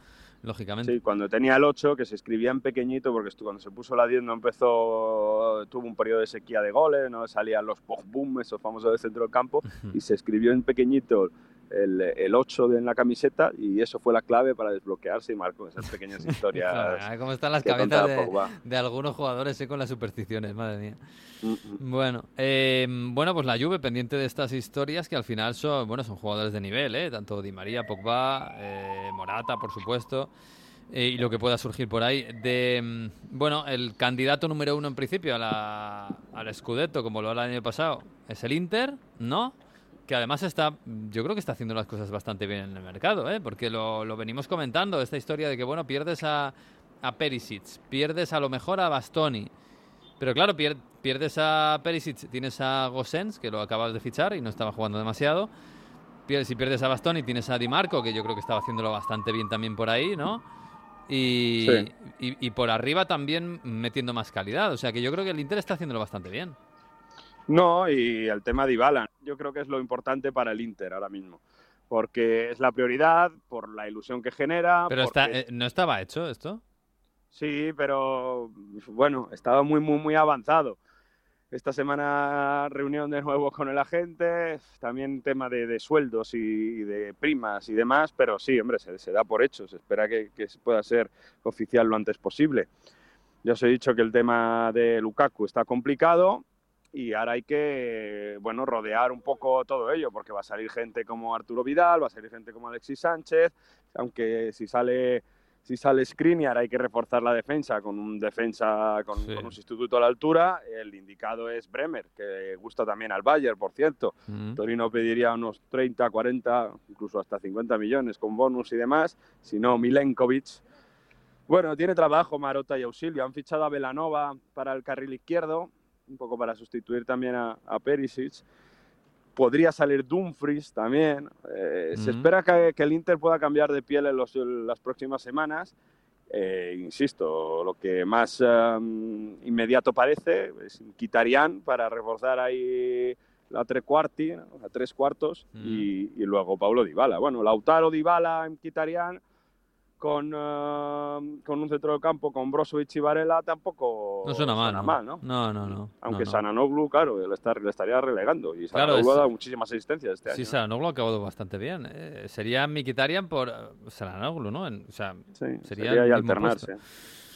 lógicamente. Sí, cuando tenía el 8, que se escribía en pequeñito, porque cuando se puso la 10 no empezó, tuvo un periodo de sequía de goles, no salían los Pogbum, esos famosos del centro del campo, y se escribió en pequeñito el, el 8 de- en la camiseta y eso fue la clave para desbloquearse y marcó esas pequeñas [laughs] historias. Claro, ¿Cómo están las cabezas de, algunos jugadores eh, con las supersticiones? Madre mía. Bueno, eh, bueno, pues la Juve pendiente de estas historias que al final son, bueno, son jugadores de nivel, ¿eh? tanto Di María, Pogba, eh, Morata, por supuesto, eh, y lo que pueda surgir por ahí. De, mm, bueno, el candidato número uno en principio a la, al Scudetto, como lo era el año pasado, es el Inter, ¿no? Que además está, yo creo que está haciendo las cosas bastante bien en el mercado, ¿eh? porque lo, lo venimos comentando, esta historia de que, bueno, pierdes a, a Perisic, pierdes a lo mejor a Bastoni, pero claro, pier- pierdes a Perisic, tienes a Gosens, que lo acabas de fichar y no estaba jugando demasiado. Si pierdes a Bastoni, tienes a Di Marco, que yo creo que estaba haciéndolo bastante bien también por ahí, ¿no? Y, Sí. y, y por arriba también metiendo más calidad. O sea que yo creo que el Inter está haciéndolo bastante bien. No, y el tema de Ibala, yo creo que es lo importante para el Inter ahora mismo, porque es la prioridad, por la ilusión que genera. Pero porque está, eh, ¿no estaba hecho esto? Sí, pero bueno, estaba muy, muy, muy avanzado. Esta semana reunión de nuevo con el agente, también tema de, de sueldos y, y de primas y demás, pero sí, hombre, se, se da por hecho, se espera que, que pueda ser oficial lo antes posible. Ya os he dicho que el tema de Lukaku está complicado y ahora hay que, bueno, rodear un poco todo ello, porque va a salir gente como Arturo Vidal, va a salir gente como Alexis Sánchez, aunque si sale si sale Skriniar hay que reforzar la defensa con un defensa con, Sí. con un sustituto a la altura. El indicado es Bremer, que gusta también al Bayern, por cierto. Mm. Torino pediría unos 30, 40, incluso hasta 50 millones con bonus y demás. Si no, Milenkovic. Bueno, tiene trabajo Marota y Auxilio. Han fichado a Velanova para el carril izquierdo, un poco para sustituir también a, a Perisic. Podría salir Dumfries también. Eh, Se Ujú. espera que, que el Inter pueda cambiar de piel en los- en las próximas semanas. Eh, insisto, lo que más eh, inmediato parece es Kitarian para reforzar ahí la tres cuarti, ¿no? a tres cuartos, y, y luego Paulo Dybala. Bueno, Lautaro Dybala en con, eh, con un centro del campo con Brozovic y Varela tampoco No suena mal, ¿no? ¿no? No, no, no. Aunque no, no. Sananoglu, claro, le, está- le estaría relegando. Y Sananoglu ha dado muchísimas asistencias este Sí, año. Saranoglu ha acabado bastante bien. eh. Sería Mikitarian por eh, Saranoglu, ¿no? En- o sea, Sí, sería sería alternarse.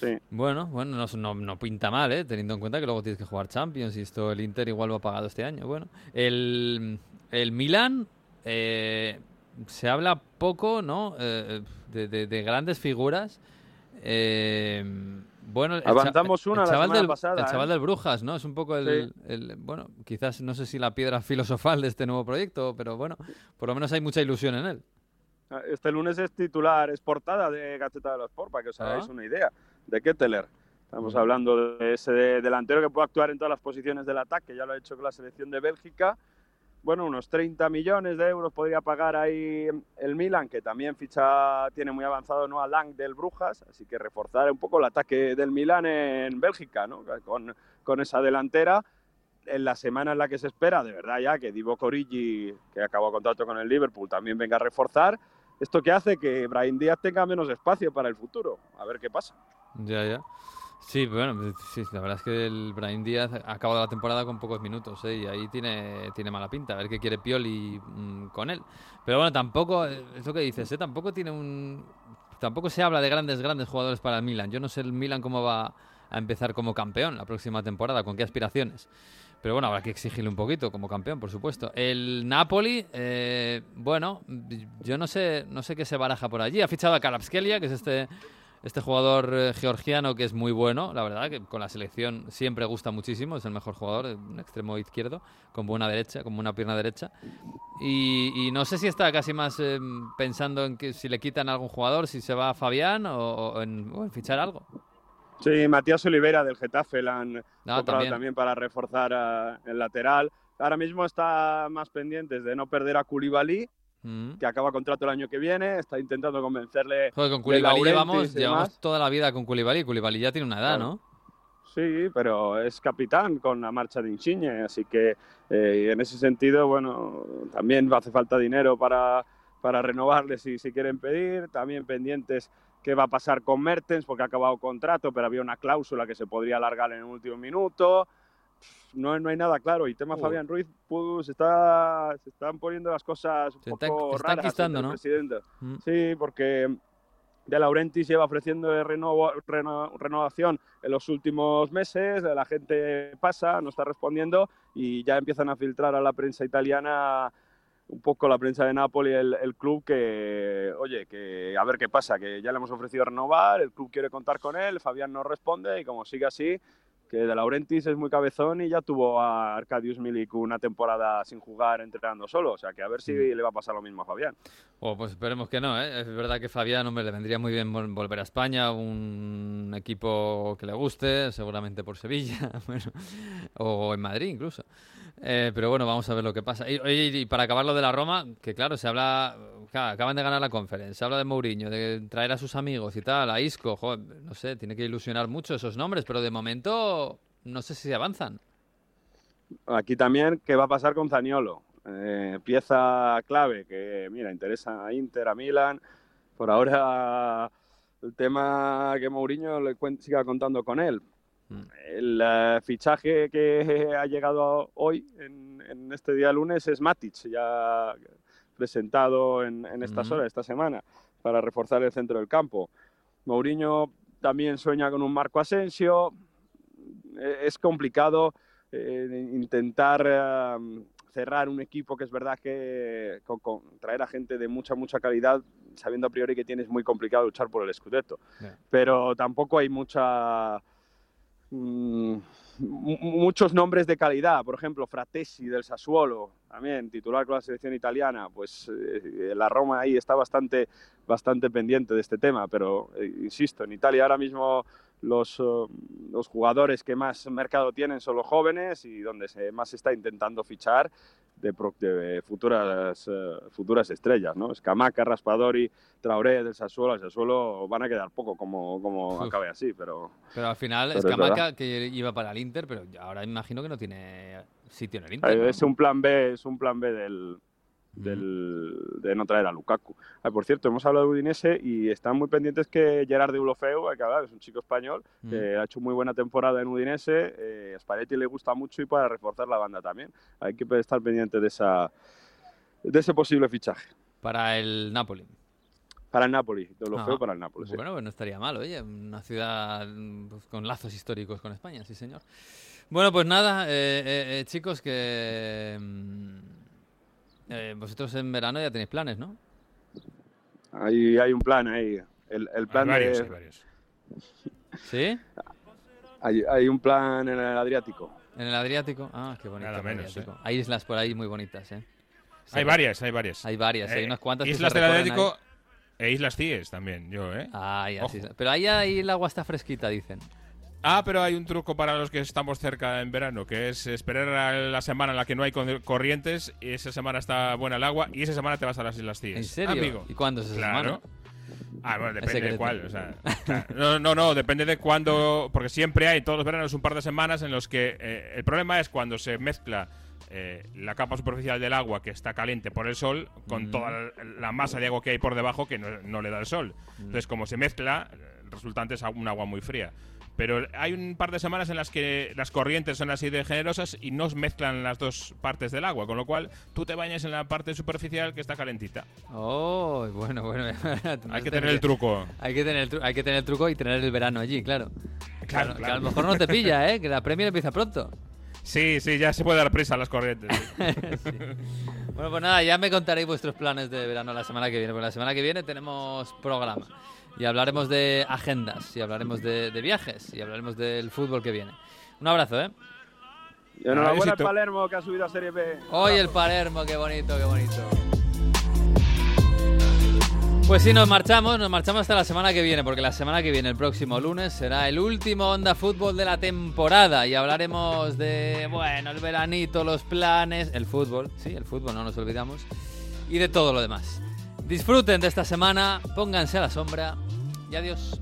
Sí. Bueno, bueno, no, no, no pinta mal, ¿eh? teniendo en cuenta que luego tienes que jugar Champions y esto el Inter igual lo ha pagado este año. Bueno, el, el Milan eh, se habla poco, ¿no? Eh, de, de- de grandes figuras. Eh, bueno, Avanzamos una el la chaval semana del, pasada, El chaval ¿eh? del Brujas, ¿no? Es un poco el, Sí. el- Bueno, quizás no sé si la piedra filosofal de este nuevo proyecto, pero bueno, por lo menos hay mucha ilusión en él. Este lunes es titular, es portada de Gaceta de los Sport, para que os hagáis Ah. una idea, de Ketteler. Estamos Mm. hablando de ese de- delantero que puede actuar en todas las posiciones del ataque, ya lo ha hecho con la selección de Bélgica. Bueno, unos 30 millones de euros podría pagar ahí el Milan, que también ficha, tiene muy avanzado ¿no? a Lang del Brujas, así que reforzar un poco el ataque del Milan en Bélgica, ¿no? con, con esa delantera. En la semana en la que se espera, de verdad ya, que Divo Corigi, que acabó contrato con el Liverpool, también venga a reforzar. Esto que hace que Brahim Díaz tenga menos espacio para el futuro. A ver qué pasa. Ya, ya. Sí, bueno, sí, la verdad es que el Brahim Díaz ha acabado la temporada con pocos minutos, ¿eh? y ahí tiene, tiene mala pinta, a ver qué quiere Pioli mm, con él. Pero bueno, tampoco, eh, es lo que dices, ¿eh? tampoco tiene un... Tampoco se habla de grandes, grandes jugadores para el Milan. Yo no sé el Milan cómo va a empezar como campeón la próxima temporada, con qué aspiraciones. Pero bueno, habrá que exigirle un poquito como campeón, por supuesto. El Napoli, eh, bueno, yo no sé, no sé qué se baraja por allí. Ha fichado a Karabskelia, que es este, este jugador eh, georgiano que es muy bueno, la verdad, que con la selección siempre gusta muchísimo, es el mejor jugador, eh, un extremo izquierdo, con buena derecha, con una pierna derecha. Y, y no sé si está casi más eh, pensando en que si le quitan a algún jugador, si se va a Fabián o, o en, o en fichar algo. Sí, Matías Olivera del Getafe la han Ah, comprado también. también. para reforzar a- el lateral. Ahora mismo está más pendientes de no perder a Koulibaly, Mm. que acaba contrato el año que viene. Está intentando convencerle Joder, con Koulibaly llevamos, llevamos toda la vida con Koulibaly. Koulibaly ya tiene una edad, Claro. ¿no? Sí, pero es capitán con la marcha de Insigne, así que eh, en ese sentido, bueno, también hace falta dinero para, para renovarle si, si quieren pedir, también pendientes qué va a pasar con Mertens, porque ha acabado contrato, pero había una cláusula que se podría alargar en el último minuto. No, no hay nada claro. Y tema Uy. Fabián Ruiz, pues está, se están poniendo las cosas un Se está- poco está raras el ¿no? presidente. Mm. Sí, porque De Laurentiis lleva ofreciendo renovo- reno- renovación en los últimos meses, la gente pasa, no está respondiendo y ya empiezan a filtrar a la prensa italiana un poco la prensa de Napoli, el, el club que, oye, que a ver qué pasa, que ya le hemos ofrecido renovar, el club quiere contar con él, Fabián no responde y como sigue así, que De Laurentiis es muy cabezón y ya tuvo a Arkadiusz Milik una temporada sin jugar entrenando solo, o sea que a ver si le va a pasar lo mismo a Fabián. Oh, pues esperemos que no, ¿eh? Es verdad que Fabián, hombre, le vendría muy bien vol- volver a España, un equipo que le guste, seguramente por Sevilla, [laughs] bueno, o en Madrid incluso. Eh, pero bueno, vamos a ver lo que pasa. Y, para acabar lo de la Roma, que claro, se habla, claro, acaban de ganar la conferencia, se habla de Mourinho, de traer a sus amigos y tal, a Isco, joder, no sé, tiene que ilusionar mucho esos nombres, pero de momento no sé si avanzan. Aquí también, ¿qué va a pasar con Zaniolo? Eh, pieza clave que, mira, interesa a Inter, a Milan. Por ahora, el tema que Mourinho le siga contando con él. Mm. El eh, fichaje que ha llegado hoy, en, en este día lunes, es Matic, ya presentado en, en estas horas, esta semana, para reforzar el centro del campo. Mourinho también sueña con un Marco Asensio. Eh, Es complicado eh, intentar eh, cerrar un equipo que es verdad que con, con traer a gente de mucha, mucha calidad, sabiendo a priori que tienes muy complicado luchar por el Scudetto. Ya. Pero tampoco hay mucha mm, mu- muchos nombres de calidad, por ejemplo, Fratesi del Sassuolo, también titular con la selección italiana, pues eh, la Roma ahí está bastante, bastante pendiente de este tema, pero eh, insisto, en Italia ahora mismo los, eh, los jugadores que más mercado tienen son los jóvenes y donde se más se está intentando fichar de, pro- de futuras, eh, futuras estrellas, ¿no? Scamaca, Raspadori, Traoré del Sassuolo, el Sassuolo van a quedar poco como, como Uf. acabe así, pero Pero al final Pero es es Camaca verdad. que iba para el Inter, pero ahora imagino que no tiene sitio en el Inter. ¿no? Eh, es un plan B, es un plan B del, del- de no traer a Lukaku. Ah, por cierto, hemos hablado de Udinese y están muy pendientes que Gerard de Ulofeu, hay que hablar, es un chico español, Mm. que ha hecho muy buena temporada en Udinese, eh, a Spalletti le gusta mucho y para reforzar la banda también. Hay que estar pendiente de, esa, de ese posible fichaje. Para el Napoli. Para el Napoli, todo lo Ah, para el Napoli. sí. Bueno, pues no estaría mal, oye, una ciudad pues, con lazos históricos con España, sí señor. Bueno, pues nada, eh, eh, eh, chicos, que mm, eh, vosotros en verano ya tenéis planes, ¿no? Hay, hay un plan ahí. El, el Hay plan varios, de- hay varios. ¿Sí? hay, hay un plan en el Adriático. En el Adriático. Ah, qué bonito. Nada menos, Adriático. Hay islas por ahí muy bonitas, ¿eh? Sí. Hay varias, hay varias. Hay varias, hay Eh, unas cuantas Islas del Atlético e Islas Cíes también, yo, ¿eh? Ah, ya, sí. Ojo. Pero ahí, ahí el agua está fresquita, dicen. Ah, pero hay un truco para los que estamos cerca en verano, que es esperar a la semana en la que no hay corrientes y esa semana está buena el agua y esa semana te vas a las Islas Cíes. ¿En serio? Amigo. ¿Y cuándo es esa Claro. semana? Ah, bueno, depende de cuál. o sea, [laughs] claro. no, no, no, depende de cuándo. Porque siempre hay, todos los veranos, un par de semanas en los que. eh, el problema es cuando se mezcla eh, la capa superficial del agua que está caliente por el sol con Mm. toda la, la masa de agua que hay por debajo que no, no le da el sol. Mm. Entonces, como se mezcla, el resultante es un agua muy fría. Pero hay un par de semanas en las que las corrientes son así de generosas y no mezclan las dos partes del agua, con lo cual tú te bañas en la parte superficial que está calentita. Oh, bueno, bueno. [laughs] Hay que tener el truco. Hay que tener el, tru- hay que tener el truco y tener el verano allí, claro. Claro, Que claro. a lo mejor no te [laughs] pilla, ¿eh? Que la Premier empieza pronto. Sí, sí, ya se puede dar prisa a las corrientes. [laughs] sí. Bueno, pues nada, ya me contaréis vuestros planes de verano la semana que viene, porque la semana que viene tenemos programa. Y hablaremos de agendas, y hablaremos de, de viajes, y hablaremos del fútbol que viene. Un abrazo, ¿eh? Y enhorabuena al. Palermo que ha subido a Serie B. Hoy el Palermo, qué bonito, qué bonito. Pues sí, nos marchamos, nos marchamos hasta la semana que viene, porque la semana que viene, el próximo lunes, será el último Onda Fútbol de la temporada y hablaremos de, bueno, el veranito, los planes, el fútbol, sí, el fútbol, no nos olvidamos, y de todo lo demás. Disfruten de esta semana, pónganse a la sombra y adiós.